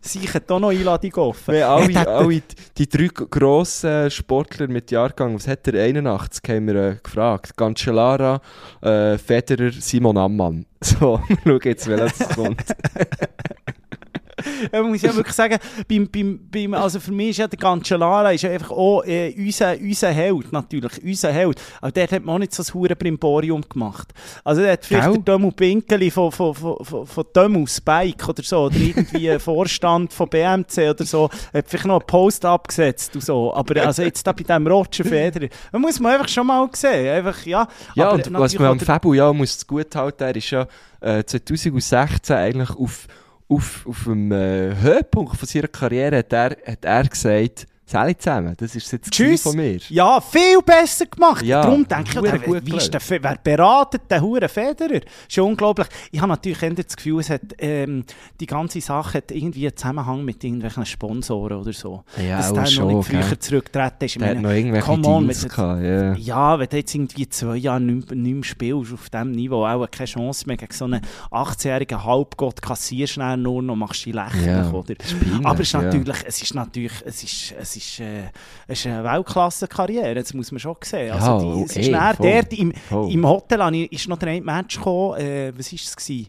Sie hat auch noch Einladung offen. Wir Hat alle, er- alle die, die drei grossen Sportler mit Jahrgang, was hat er 81, haben wir äh, gefragt. Cancellara, äh, Federer, Simon Ammann. So, wir schauen jetzt, wer das kommt. Man muss ja wirklich sagen, beim, beim, beim, also für mich ist ja der Cancellara ist ja einfach auch äh, unser, unser Held, natürlich, unser Held. Aber der hat man auch nicht so ein hure Brimborium gemacht. Also der hat vielleicht Gell? der Dömu Pinkeli von, von, von, von, von Dömus Bike oder so, oder irgendwie Vorstand von BMC oder so, hat vielleicht noch einen Post abgesetzt und so. Aber also jetzt da bei diesem Roger Federer, da muss man einfach schon mal sehen. Einfach, ja, Ja, und was man am Fabu ja muss gut halten, er ist ja äh, 2016 eigentlich auf, auf, auf dem äh, Höhepunkt von seiner Karriere hat er, hat er gesagt, Sali zusammen, das ist jetzt Tschüss. von mir. Ja, viel besser gemacht. Ja, Darum denke ich, der, gut wie ist der, wer beratet den Huren Federer? Ist unglaublich. Ich habe natürlich eher das Gefühl, es hat, ähm, die ganze Sache hat irgendwie einen Zusammenhang mit irgendwelchen Sponsoren oder so. Ja, Dass der schon, noch nicht früher gell. zurückgetreten ist. Ich Der hat meine, noch irgendwelche come on, Deals gehabt, ja. ja, wenn du jetzt irgendwie zwei Jahre nicht, nicht mehr spielst auf diesem Niveau, auch keine Chance mehr gegen so einen 18-jährigen Halbgott, kassierst du nur noch, machst dich lächerlich, Ja, oder? peinlich, Aber es ist ja. natürlich, es ist natürlich, es ist, es ist, äh, es ist eine Weltklasse-Karriere, das muss man schon sehen. Also Ja, die, es ist ey, die im, im Hotel ist noch der eine Match gekommen, äh, was war es? Gewesen?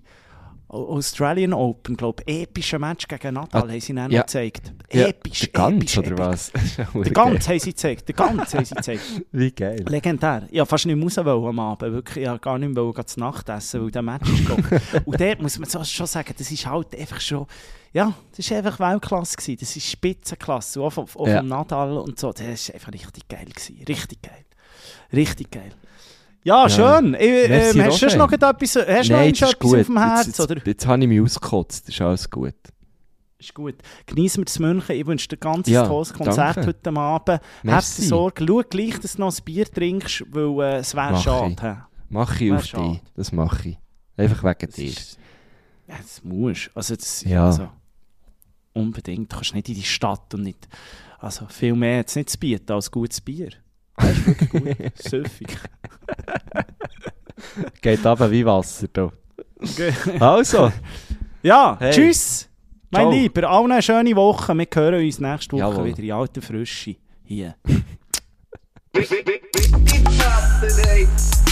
Au- Australian Open, glaube ich. Epischer Match gegen Nadal Ah, haben sie dann ja. gezeigt. Ja, Episch, der Ganz, episch, oder episch. was? Der Ganz haben sie gezeigt, der Ganz haben sie gezeigt. Wie geil. Legendär. Ich wollte fast nicht mehr raus am Abend. Wirklich, ich wollte gar nicht mehr zu Nacht essen, weil der Match ist. Und dort muss man so schon sagen, das ist halt einfach schon, ja, das war einfach Weltklasse. Gewesen. Das ist Spitzenklasse, auch vom, auch Ja. vom Nadal und so. Das war einfach richtig geil. Gewesen. Richtig geil. Richtig geil. Ja, schön. Ich, Merci, ähm, hast du noch etwas, hast noch Nein, ist gut. auf dem Herz? jetzt, oder? jetzt, jetzt habe ich mich ausgekotzt, ist alles gut. Ist gut. Genießen wir das München. Ich wünsche dir ein ganz Ja, tolles Konzert danke. heute Abend. Hab Merci. dir Sorge. Schau gleich, dass du noch ein Bier trinkst, weil äh, es wäre schade. ich. Mach ich auf schade. dich, das mache ich. Einfach wegen Das dir. ist- Ja, das musst Also, das, Ja. also, unbedingt. Du kannst nicht in die Stadt und nicht. Also, viel mehr jetzt nicht zu bieten als gutes Bier. Das ist wirklich gut. Süffig. Geht aber wie Wasser da. Also, Ja, Hey. tschüss, mein Ciao. Lieber. Allen eine schöne Woche. Wir hören uns nächste Woche Jawohl. wieder in alter Frische. Hier.